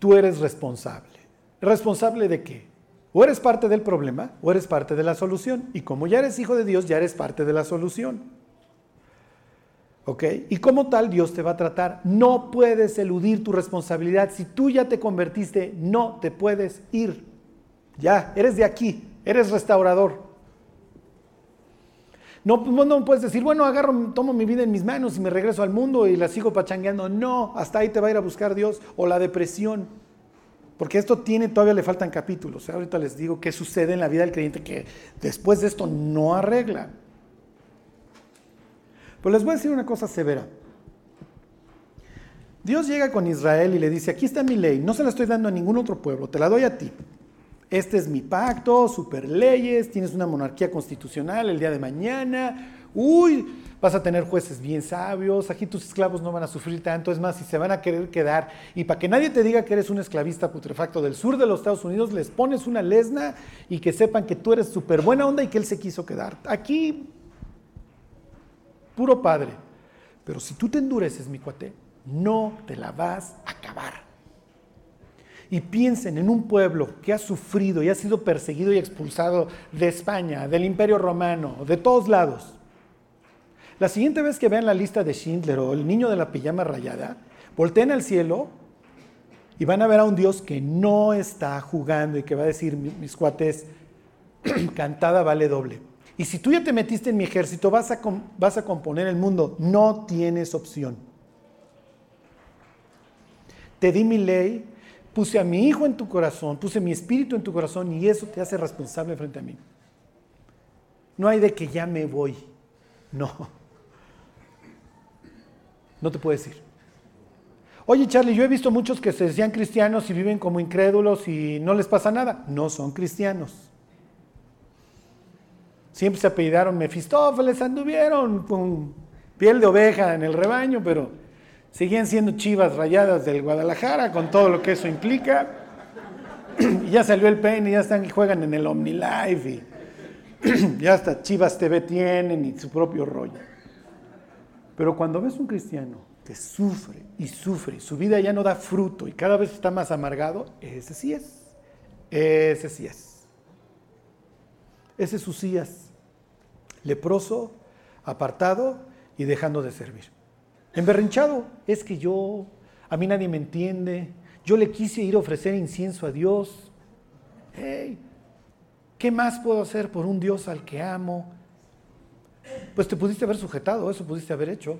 tú eres responsable. ¿Responsable de qué? O eres parte del problema o eres parte de la solución. Y como ya eres hijo de Dios, ya eres parte de la solución. ¿Ok? Y como tal Dios te va a tratar. No puedes eludir tu responsabilidad. Si tú ya te convertiste, no te puedes ir. Ya, eres de aquí, eres restaurador. No, no puedes decir, bueno, agarro, tomo mi vida en mis manos y me regreso al mundo y la sigo pachangueando. No, hasta ahí te va a ir a buscar Dios. O la depresión. Porque esto tiene, todavía le faltan capítulos. Ahorita les digo qué sucede en la vida del creyente que después de esto no arregla. Pues les voy a decir una cosa severa. Dios llega con Israel y le dice, aquí está mi ley, no se la estoy dando a ningún otro pueblo, te la doy a ti. Este es mi pacto, super leyes, tienes una monarquía constitucional el día de mañana. Uy, vas a tener jueces bien sabios, aquí tus esclavos no van a sufrir tanto, es más, si se van a querer quedar, y para que nadie te diga que eres un esclavista putrefacto del sur de los Estados Unidos, les pones una lesna y que sepan que tú eres súper buena onda y que él se quiso quedar. Aquí puro padre. Pero si tú te endureces, mi cuate, no te la vas a acabar. Y piensen en un pueblo que ha sufrido y ha sido perseguido y expulsado de España, del Imperio Romano, de todos lados. La siguiente vez que vean la lista de Schindler o el niño de la pijama rayada, volteen al cielo y van a ver a un Dios que no está jugando y que va a decir, mis cuates, [clears throat] cantada vale doble. Y si tú ya te metiste en mi ejército, vas a, vas a componer el mundo. No tienes opción. Te di mi ley, puse a mi hijo en tu corazón, puse mi espíritu en tu corazón y eso te hace responsable frente a mí. No hay de que ya me voy. No. No te puedes ir. Oye, Charlie, yo he visto muchos que se decían cristianos y viven como incrédulos y no les pasa nada. No son cristianos. Siempre se apellidaron Mefistófeles, anduvieron con piel de oveja en el rebaño, pero siguen siendo chivas rayadas del Guadalajara con todo lo que eso implica. Y [clears throat] ya salió el peine, ya están juegan en el OmniLife y [clears throat] ya hasta Chivas TV tienen y su propio rollo. Pero cuando ves un cristiano que sufre y sufre, su vida ya no da fruto y cada vez está más amargado, ese sí es. Ese sí es. Ese es Usías, leproso, apartado y dejando de servir. Emberrinchado, es que yo, a mí nadie me entiende, yo le quise ir a ofrecer incienso a Dios. Hey, ¿qué más puedo hacer por un Dios al que amo? Pues te pudiste haber sujetado, eso pudiste haber hecho.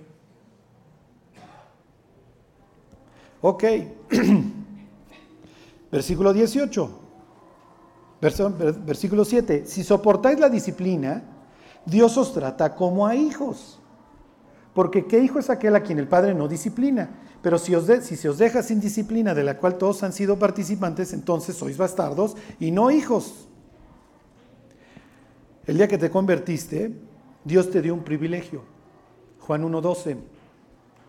Ok, [clears throat] versículo 18. Versículo 7. Si soportáis la disciplina, Dios os trata como a hijos. Porque ¿qué hijo es aquel a quien el Padre no disciplina? Pero si, os si se os deja sin disciplina de la cual todos han sido participantes, entonces sois bastardos y no hijos. El día que te convertiste, Dios te dio un privilegio. Juan 1.12.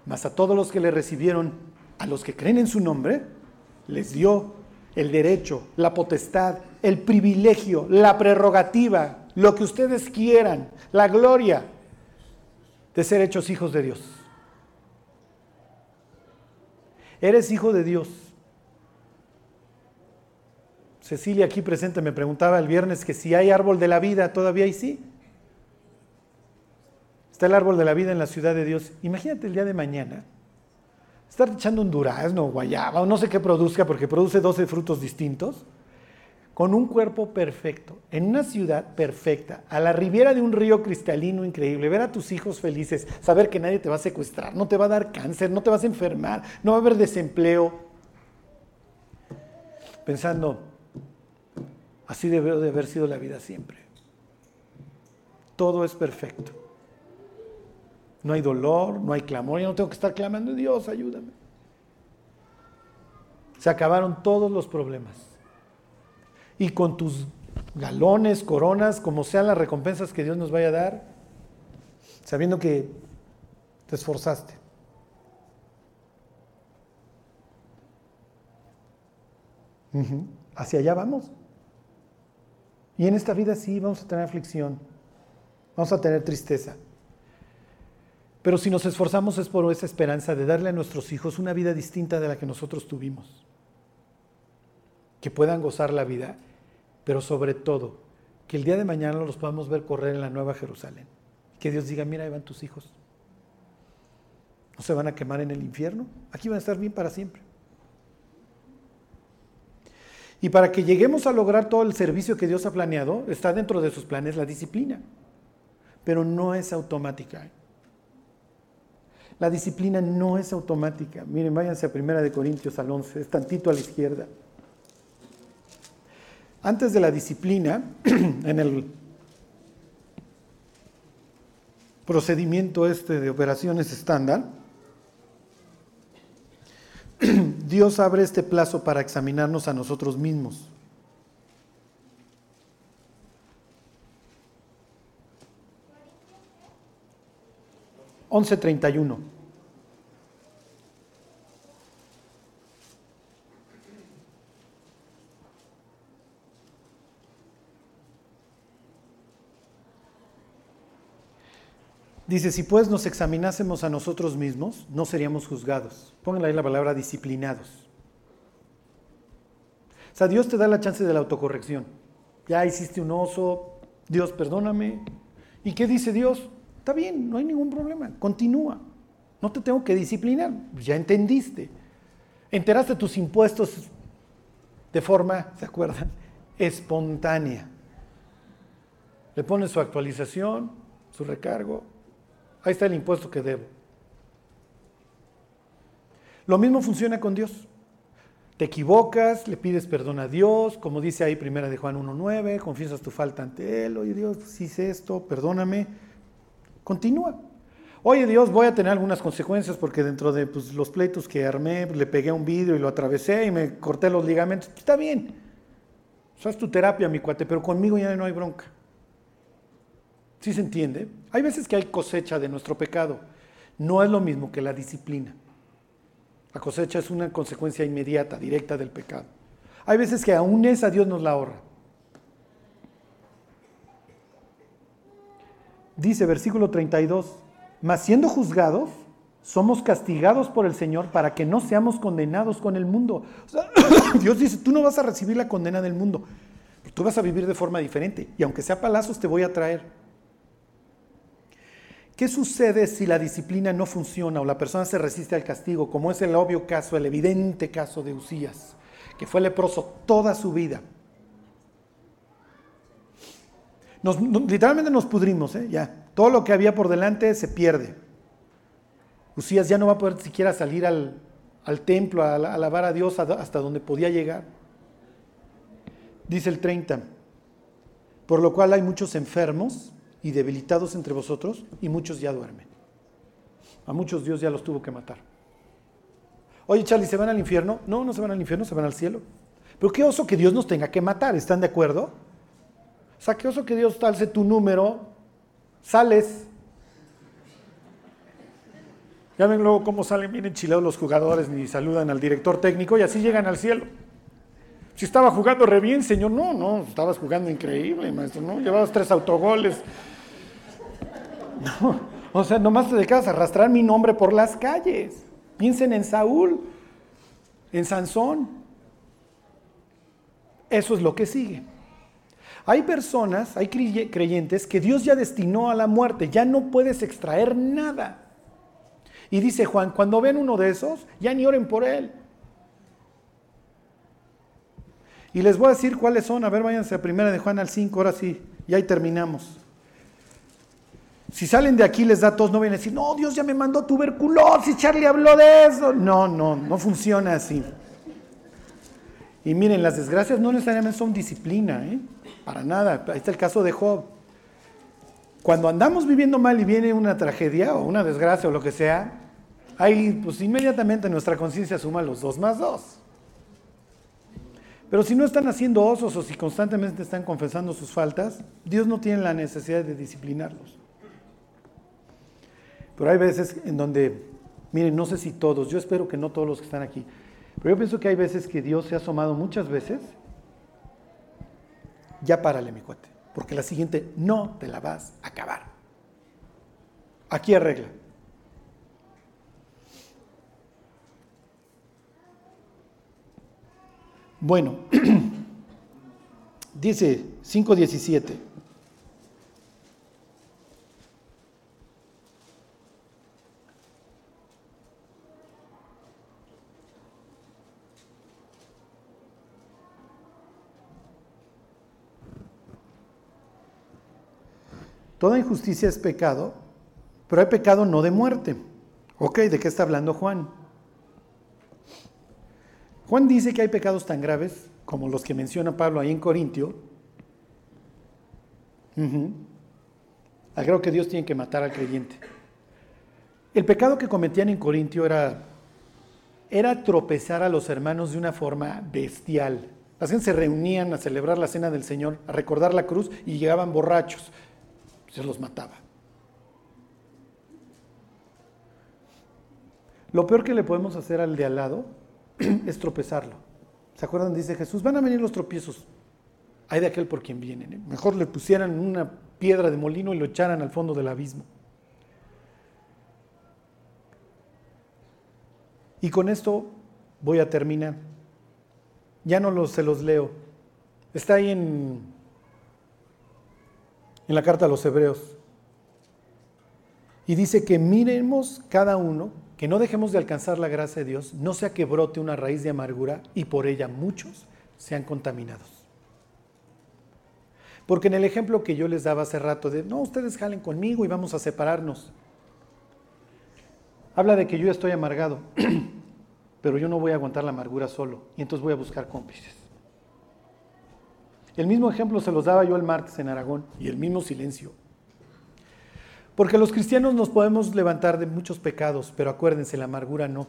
Mas a todos los que le recibieron, a los que creen en su nombre, les dio el derecho, la potestad, el privilegio, la prerrogativa, lo que ustedes quieran, la gloria de ser hechos hijos de Dios. Eres hijo de Dios. Cecilia aquí presente me preguntaba el viernes que si hay árbol de la vida, todavía hay sí. Está el árbol de la vida en la ciudad de Dios. Imagínate el día de mañana estar echando un durazno, guayaba, o no sé qué produzca, porque produce 12 frutos distintos con un cuerpo perfecto, en una ciudad perfecta, a la ribera de un río cristalino increíble, ver a tus hijos felices, saber que nadie te va a secuestrar, no te va a dar cáncer, no te vas a enfermar, no va a haber desempleo. Pensando, así debe de haber sido la vida siempre. Todo es perfecto. No hay dolor, no hay clamor, yo no tengo que estar clamando, Dios, ayúdame. Se acabaron todos los problemas y con tus galones, coronas, como sean las recompensas que Dios nos vaya a dar, sabiendo que te esforzaste. Hacia allá vamos. Y en esta vida sí vamos a tener aflicción, vamos a tener tristeza. Pero si nos esforzamos es por esa esperanza de darle a nuestros hijos una vida distinta de la que nosotros tuvimos. Que puedan gozar la vida, pero sobre todo, que el día de mañana los podamos ver correr en la Nueva Jerusalén. Que Dios diga, mira, ahí van tus hijos. No se van a quemar en el infierno. Aquí van a estar bien para siempre. Y para que lleguemos a lograr todo el servicio que Dios ha planeado, está dentro de sus planes la disciplina. Pero no es automática. La disciplina no es automática. Miren, váyanse a 1 de Corintios al 11, es tantito a la izquierda. Antes de la disciplina, [clears throat] en el procedimiento este de operaciones estándar, [clears throat] Dios abre este plazo para examinarnos a nosotros mismos. Once treinta y uno. Dice, si pues nos examinásemos a nosotros mismos, no seríamos juzgados. Pónganle ahí la palabra disciplinados. O sea, Dios te da la chance de la autocorrección. Ya hiciste un oso, Dios perdóname. ¿Y qué dice Dios? Está bien, no hay ningún problema, continúa. No te tengo que disciplinar, ya entendiste. Enteraste tus impuestos de forma, ¿se acuerdan? Espontánea. Le pones su actualización, su recargo, Ahí está el impuesto que debo. Lo mismo funciona con Dios. Te equivocas, le pides perdón a Dios, como dice ahí primera de Juan 1.9, confiesas tu falta ante Él, oye Dios, si hice esto, perdóname. Continúa. Oye Dios, voy a tener algunas consecuencias porque dentro de pues, los pleitos que armé, le pegué un vidrio y lo atravesé y me corté los ligamentos. Está bien. Eso es tu terapia, mi cuate, pero conmigo ya no hay bronca. ¿Sí se entiende? Hay veces que hay cosecha de nuestro pecado. No es lo mismo que la disciplina. La cosecha es una consecuencia inmediata, directa del pecado. Hay veces que aún esa Dios nos la ahorra. Dice versículo 32, mas siendo juzgados, somos castigados por el Señor para que no seamos condenados con el mundo. [coughs] Dios dice, tú no vas a recibir la condena del mundo, tú vas a vivir de forma diferente. Y aunque sea palazos, te voy a traer. ¿Qué sucede si la disciplina no funciona o la persona se resiste al castigo, como es el obvio caso, el evidente caso de Usías, que fue leproso toda su vida? literalmente nos pudrimos, ¿eh? ya. Todo lo que había por delante se pierde. Usías ya no va a poder siquiera salir al, templo a, a alabar a Dios hasta donde podía llegar. Dice el 30, por lo cual hay muchos enfermos y debilitados entre vosotros, y muchos ya duermen. A muchos Dios ya los tuvo que matar. Oye, Charlie, ¿se van al infierno? No, no se van al infierno, se van al cielo. Pero qué oso que Dios nos tenga que matar, ¿están de acuerdo? O sea, qué oso que Dios talce tu número, sales. Ya ven luego cómo salen bien enchilados los jugadores, ni saludan al director técnico y así llegan al cielo. Si estaba jugando re bien, señor, no, no, estabas jugando increíble, maestro, ¿no? Llevabas tres autogoles, [laughs] o sea, nomás te dedicas a arrastrar mi nombre por las calles. Piensen en Saúl, en Sansón. Eso es lo que sigue. Hay personas, hay creyentes que Dios ya destinó a la muerte, ya no puedes extraer nada. Y dice Juan, cuando ven uno de esos, ya ni oren por él. Y les voy a decir cuáles son. A ver, váyanse a primera de Juan al 5, ahora sí, y ahí terminamos. Si salen de aquí les da tos, no vienen a decir, no, Dios ya me mandó tuberculosis, Charlie habló de eso. No, no, no funciona así. Y miren, las desgracias no necesariamente son disciplina, ¿eh? para nada. Ahí está el caso de Job. Cuando andamos viviendo mal y viene una tragedia o una desgracia o lo que sea, ahí pues inmediatamente nuestra conciencia suma los dos más dos. Pero si no están haciendo osos o si constantemente están confesando sus faltas, Dios no tiene la necesidad de disciplinarlos. Pero hay veces en donde, miren, no sé si todos, yo espero que no todos los que están aquí, pero yo pienso que hay veces que Dios se ha asomado muchas veces. Ya párale, mi cuate, porque la siguiente no te la vas a acabar. Aquí arregla. Bueno, [clears throat] dice 5.17. Toda injusticia es pecado, pero hay pecado no de muerte. Ok, ¿de qué está hablando Juan? Juan dice que hay pecados tan graves como los que menciona Pablo ahí en Corintio. Creo que Dios tiene que matar al creyente. El pecado que cometían en Corintio era, era tropezar a los hermanos de una forma bestial. Las gente se reunían a celebrar la cena del Señor, a recordar la cruz y llegaban borrachos se los mataba. Lo peor que le podemos hacer al de al lado [clears throat] es tropezarlo. ¿Se acuerdan? Dice Jesús, van a venir los tropiezos. Hay de aquel por quien vienen. ¿eh? Mejor le pusieran una piedra de molino y lo echaran al fondo del abismo. Y con esto voy a terminar. Ya no se los leo. Está ahí en en la carta a los hebreos. Y dice que miremos cada uno, que no dejemos de alcanzar la gracia de Dios, no sea que brote una raíz de amargura y por ella muchos sean contaminados. Porque en el ejemplo que yo les daba hace rato de, no, ustedes jalen conmigo y vamos a separarnos, habla de que yo estoy amargado, [clears throat] pero yo no voy a aguantar la amargura solo y entonces voy a buscar cómplices. El mismo ejemplo se los daba yo el martes en Aragón y el mismo silencio. Porque los cristianos nos podemos levantar de muchos pecados, pero acuérdense, la amargura no.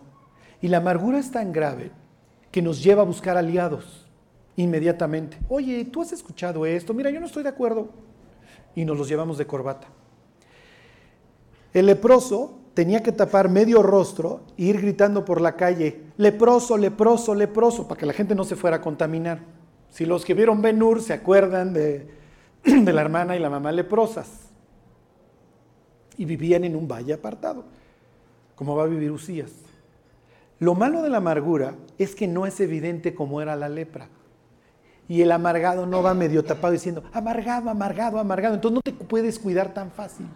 Y la amargura es tan grave que nos lleva a buscar aliados inmediatamente. Oye, tú has escuchado esto, mira, yo no estoy de acuerdo. Y nos los llevamos de corbata. El leproso tenía que tapar medio rostro e ir gritando por la calle, leproso, leproso, leproso, para que la gente no se fuera a contaminar. Si los que vieron Ben Hur se acuerdan [clears throat] de, la hermana y la mamá leprosas y vivían en un valle apartado, como va a vivir Usías. Lo malo de la amargura es que no es evidente cómo era la lepra. Y el amargado no va medio tapado diciendo, amargado, amargado, amargado. Entonces no te puedes cuidar tan fácil.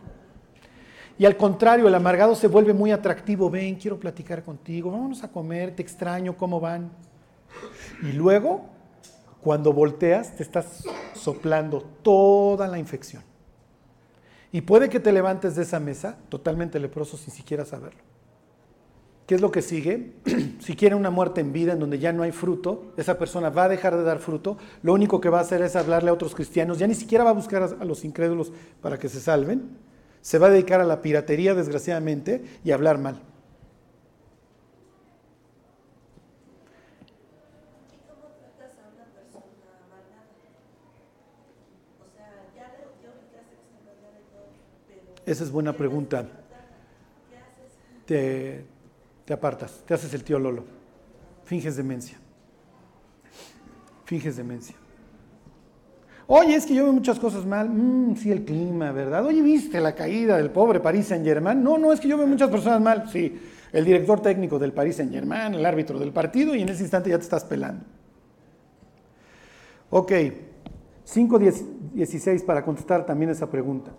Y al contrario, el amargado se vuelve muy atractivo. Ven, quiero platicar contigo, vámonos a comer, te extraño, ¿cómo van? Y luego cuando volteas, te estás soplando toda la infección. Y puede que te levantes de esa mesa totalmente leproso sin siquiera saberlo. ¿Qué es lo que sigue? [clears throat] si quiere una muerte en vida en donde ya no hay fruto, esa persona va a dejar de dar fruto, lo único que va a hacer es hablarle a otros cristianos, ya ni siquiera va a buscar a los incrédulos para que se salven, se va a dedicar a la piratería desgraciadamente y a hablar mal. Esa es buena pregunta. Te, apartas, te haces el tío Lolo. Finges demencia. Finges demencia. Oye, es que yo veo muchas cosas mal. Mm, sí, el clima, ¿verdad? Oye, ¿viste la caída del pobre Paris Saint Germain? No, no, es que yo veo muchas personas mal. Sí, el director técnico del Paris Saint Germain, el árbitro del partido, y en ese instante ya te estás pelando. Ok, 5.16 para contestar también esa pregunta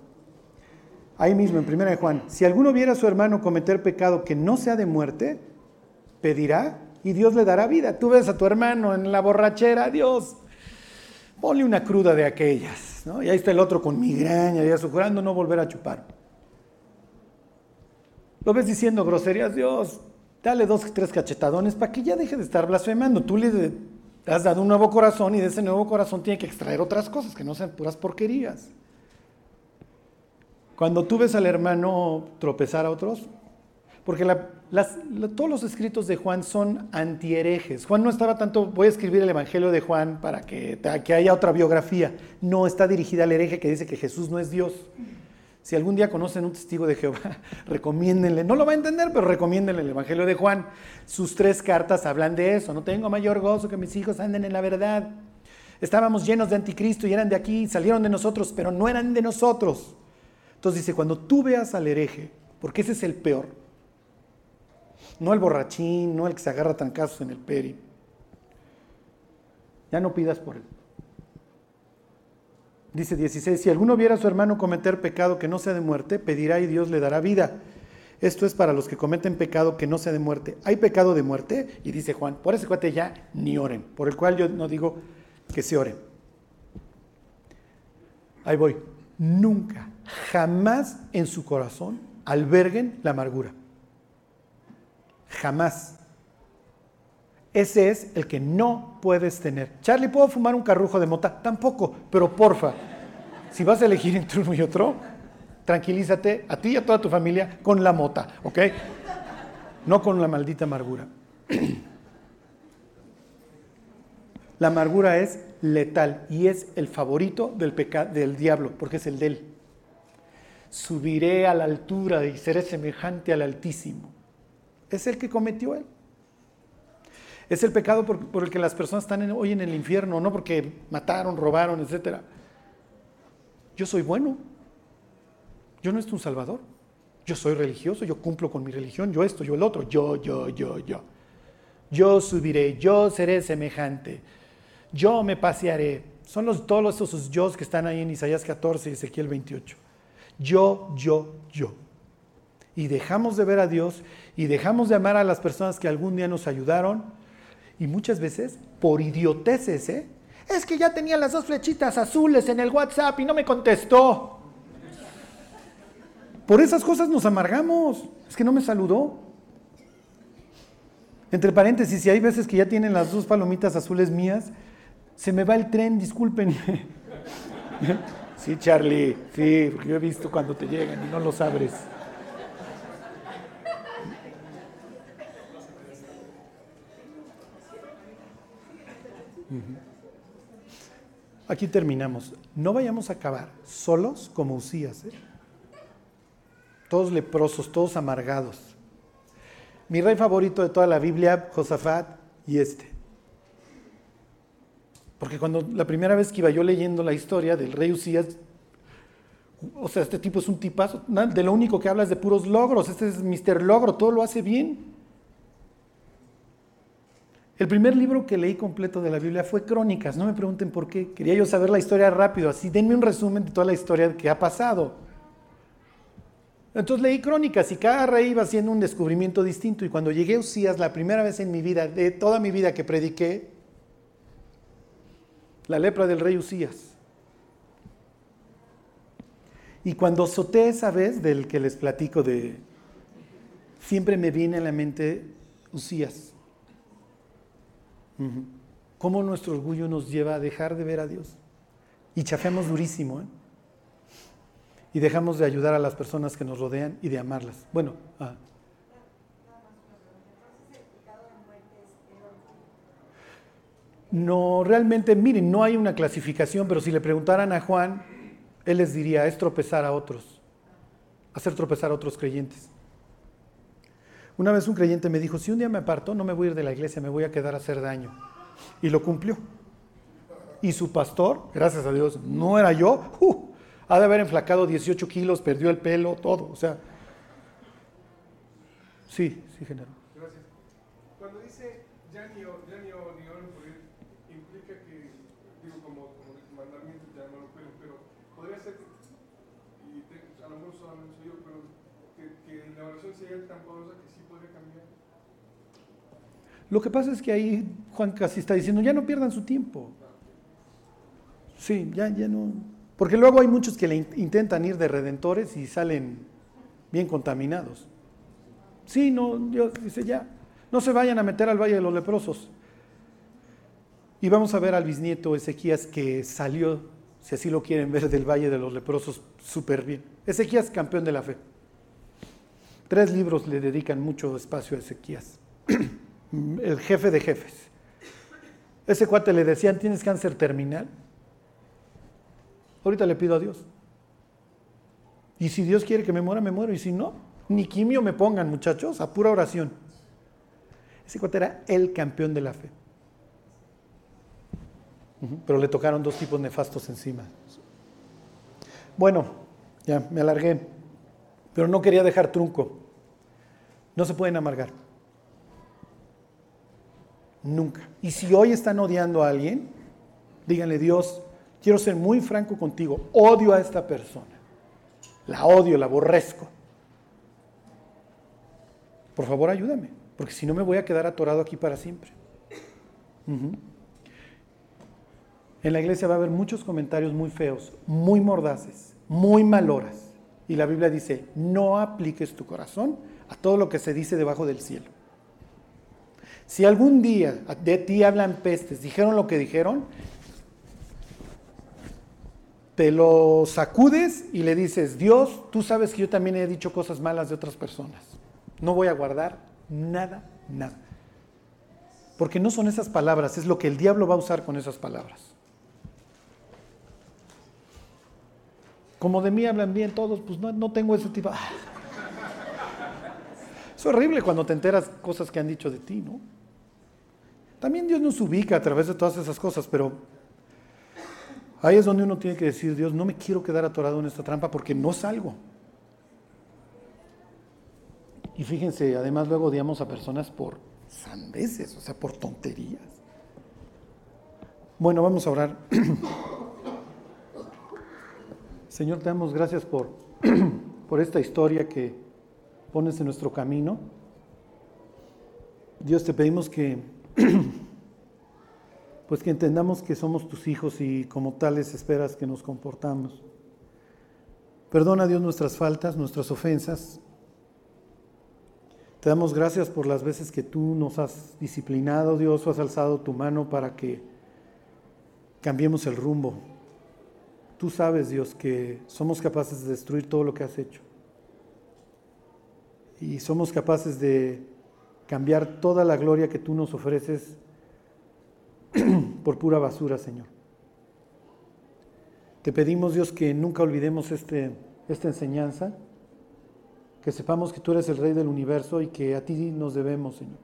ahí mismo en Primera de Juan, si alguno viera a su hermano cometer pecado que no sea de muerte, pedirá y Dios le dará vida. Tú ves a tu hermano en la borrachera, Dios, ponle una cruda de aquellas, ¿no? Y ahí está el otro con migraña, ya jurando no volver a chupar. Lo ves diciendo groserías, Dios, dale dos, tres cachetadones para que ya deje de estar blasfemando. Tú le has dado un nuevo corazón y de ese nuevo corazón tiene que extraer otras cosas, que no sean puras porquerías. Cuando tú ves al hermano tropezar a otros, porque todos los escritos de Juan son antiherejes. Juan no estaba tanto, voy a escribir el Evangelio de Juan para que, que haya otra biografía. No está dirigida al hereje que dice que Jesús no es Dios, Si algún día conocen un testigo de Jehová, [laughs] recomiéndenle, no lo va a entender, pero recomiéndenle el Evangelio de Juan. Sus tres cartas hablan de eso. No tengo mayor gozo que mis hijos anden en la verdad. Estábamos llenos de anticristo y eran de aquí, salieron de nosotros, pero no eran de nosotros. Entonces dice, cuando tú veas al hereje, porque ese es el peor, no el borrachín, no el que se agarra trancazos en el peri, ya no pidas por él. Dice 16, si alguno viera a su hermano cometer pecado que no sea de muerte, pedirá y Dios le dará vida. Esto es para los que cometen pecado que no sea de muerte. ¿Hay pecado de muerte? Y dice Juan, por ese cuate ya ni oren, por el cual yo no digo que se oren. Ahí voy. Nunca, jamás en su corazón alberguen la amargura. Jamás. Ese es el que no puedes tener. Charlie, ¿puedo fumar un carrujo de mota? Tampoco, pero porfa, si vas a elegir entre uno y otro, tranquilízate a ti y a toda tu familia con la mota, ¿ok? No con la maldita amargura. La amargura es letal y es el favorito del, del diablo, porque es el de él. Subiré a la altura y seré semejante al Altísimo. Es el que cometió él. Es el pecado por, el que las personas están hoy en el infierno, no porque mataron, robaron, etc. Yo soy bueno. Yo no estoy un salvador. Yo soy religioso, yo cumplo con mi religión, yo esto, yo el otro, yo, yo, yo, yo. Yo subiré, yo seré semejante yo me pasearé. Son los, todos esos yo que están ahí en Isaías 14 y Ezequiel 28. Yo, yo, yo. Y dejamos de ver a Dios y dejamos de amar a las personas que algún día nos ayudaron. Y muchas veces, por idioteces, ¿eh? Es que ya tenía las dos flechitas azules en el WhatsApp y no me contestó. Por esas cosas nos amargamos. Es que no me saludó. Entre paréntesis, si hay veces que ya tienen las dos palomitas azules mías, se me va el tren, discúlpenme. [laughs] Sí, Charlie, sí, porque yo he visto cuando te llegan y no los abres. Aquí terminamos. No vayamos a acabar solos como Usías, ¿eh? todos leprosos, todos amargados. Mi rey favorito de toda la Biblia, Josafat, y este. Porque cuando la primera vez que iba yo leyendo la historia del rey Usías, o sea, este tipo es un tipazo, de lo único que habla es de puros logros, este es Mr. Logro, todo lo hace bien. El primer libro que leí completo de la Biblia fue Crónicas, no me pregunten por qué, quería yo saber la historia rápido, así denme un resumen de toda la historia que ha pasado. Entonces leí Crónicas y cada rey iba haciendo un descubrimiento distinto y cuando llegué a Usías, la primera vez en mi vida, de toda mi vida que prediqué, la lepra del rey Usías. Y cuando soté esa vez del que les platico de, siempre me viene a la mente Usías. Cómo nuestro orgullo nos lleva a dejar de ver a Dios. Y chafeamos durísimo, ¿eh? Y dejamos de ayudar a las personas que nos rodean y de amarlas. Bueno, ah. No, realmente, miren, no hay una clasificación, pero si le preguntaran a Juan, él les diría, es tropezar a otros, hacer tropezar a otros creyentes. Una vez un creyente me dijo, si un día me aparto, no me voy a ir de la iglesia, me voy a quedar a hacer daño. Y lo cumplió. Y su pastor, gracias a Dios, no era yo, uh, ha de haber enflacado 18 kilos, perdió el pelo, todo. O sea, sí, sí, Lo que pasa es que ahí Juan casi está diciendo, ya no pierdan su tiempo. Sí, ya, ya no. Porque luego hay muchos que le intentan ir de redentores y salen bien contaminados. Sí, no, Dios dice ya, no se vayan a meter al Valle de los Leprosos. Y vamos a ver al bisnieto Ezequías que salió, si así lo quieren ver, del Valle de los Leprosos súper bien. Ezequías, campeón de la fe. Tres libros le dedican mucho espacio a Ezequías. [clears throat] el jefe de jefes. Ese cuate le decían, ¿tienes cáncer terminal? Ahorita le pido a Dios. Y si Dios quiere que me muera, me muero. Y si no, ni quimio me pongan, muchachos, a pura oración. Ese cuate era el campeón de la fe. Pero le tocaron dos tipos nefastos encima. Bueno, ya me alargué, pero no quería dejar trunco. No se pueden amargar. Nunca. Y si hoy están odiando a alguien, díganle, Dios, quiero ser muy franco contigo, odio a esta persona. La odio, la aborrezco. Por favor, ayúdame, porque si no me voy a quedar atorado aquí para siempre. En la iglesia va a haber muchos comentarios muy feos, muy mordaces, muy maloras. Y la Biblia dice, no apliques tu corazón a todo lo que se dice debajo del cielo. Si algún día de ti hablan pestes, dijeron lo que dijeron, te lo sacudes y le dices, Dios, tú sabes que yo también he dicho cosas malas de otras personas. No voy a guardar nada, nada. Porque no son esas palabras, es lo que el diablo va a usar con esas palabras. Como de mí hablan bien todos, pues no, no tengo ese tipo. Es horrible cuando te enteras cosas que han dicho de ti, ¿no? También Dios nos ubica a través de todas esas cosas, pero ahí es donde uno tiene que decir, Dios, no me quiero quedar atorado en esta trampa porque no salgo. Y fíjense, además luego odiamos a personas por sandeces, o sea, por tonterías. Bueno, vamos a orar. [clears throat] Señor, te damos gracias por, [clears throat] por esta historia que pones en nuestro camino. Dios, te pedimos que [clears throat] pues que entendamos que somos tus hijos y como tales esperas que nos comportamos. Perdona Dios nuestras faltas, nuestras ofensas. Te damos gracias por las veces que tú nos has disciplinado, Dios, o has alzado tu mano para que cambiemos el rumbo. Tú sabes, Dios, que somos capaces de destruir todo lo que has hecho. Y somos capaces de cambiar toda la gloria que tú nos ofreces [clears throat] por pura basura, Señor. Te pedimos, Dios, que nunca olvidemos este, esta enseñanza, que sepamos que tú eres el Rey del universo y que a ti nos debemos, Señor.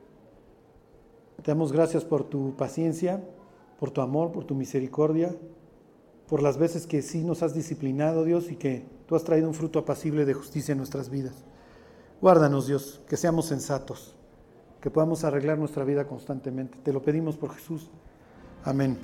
Te damos gracias por tu paciencia, por tu amor, por tu misericordia, por las veces que sí nos has disciplinado, Dios, y que tú has traído un fruto apacible de justicia en nuestras vidas. Guárdanos, Dios, que seamos sensatos que podamos arreglar nuestra vida constantemente. Te lo pedimos por Jesús. Amén.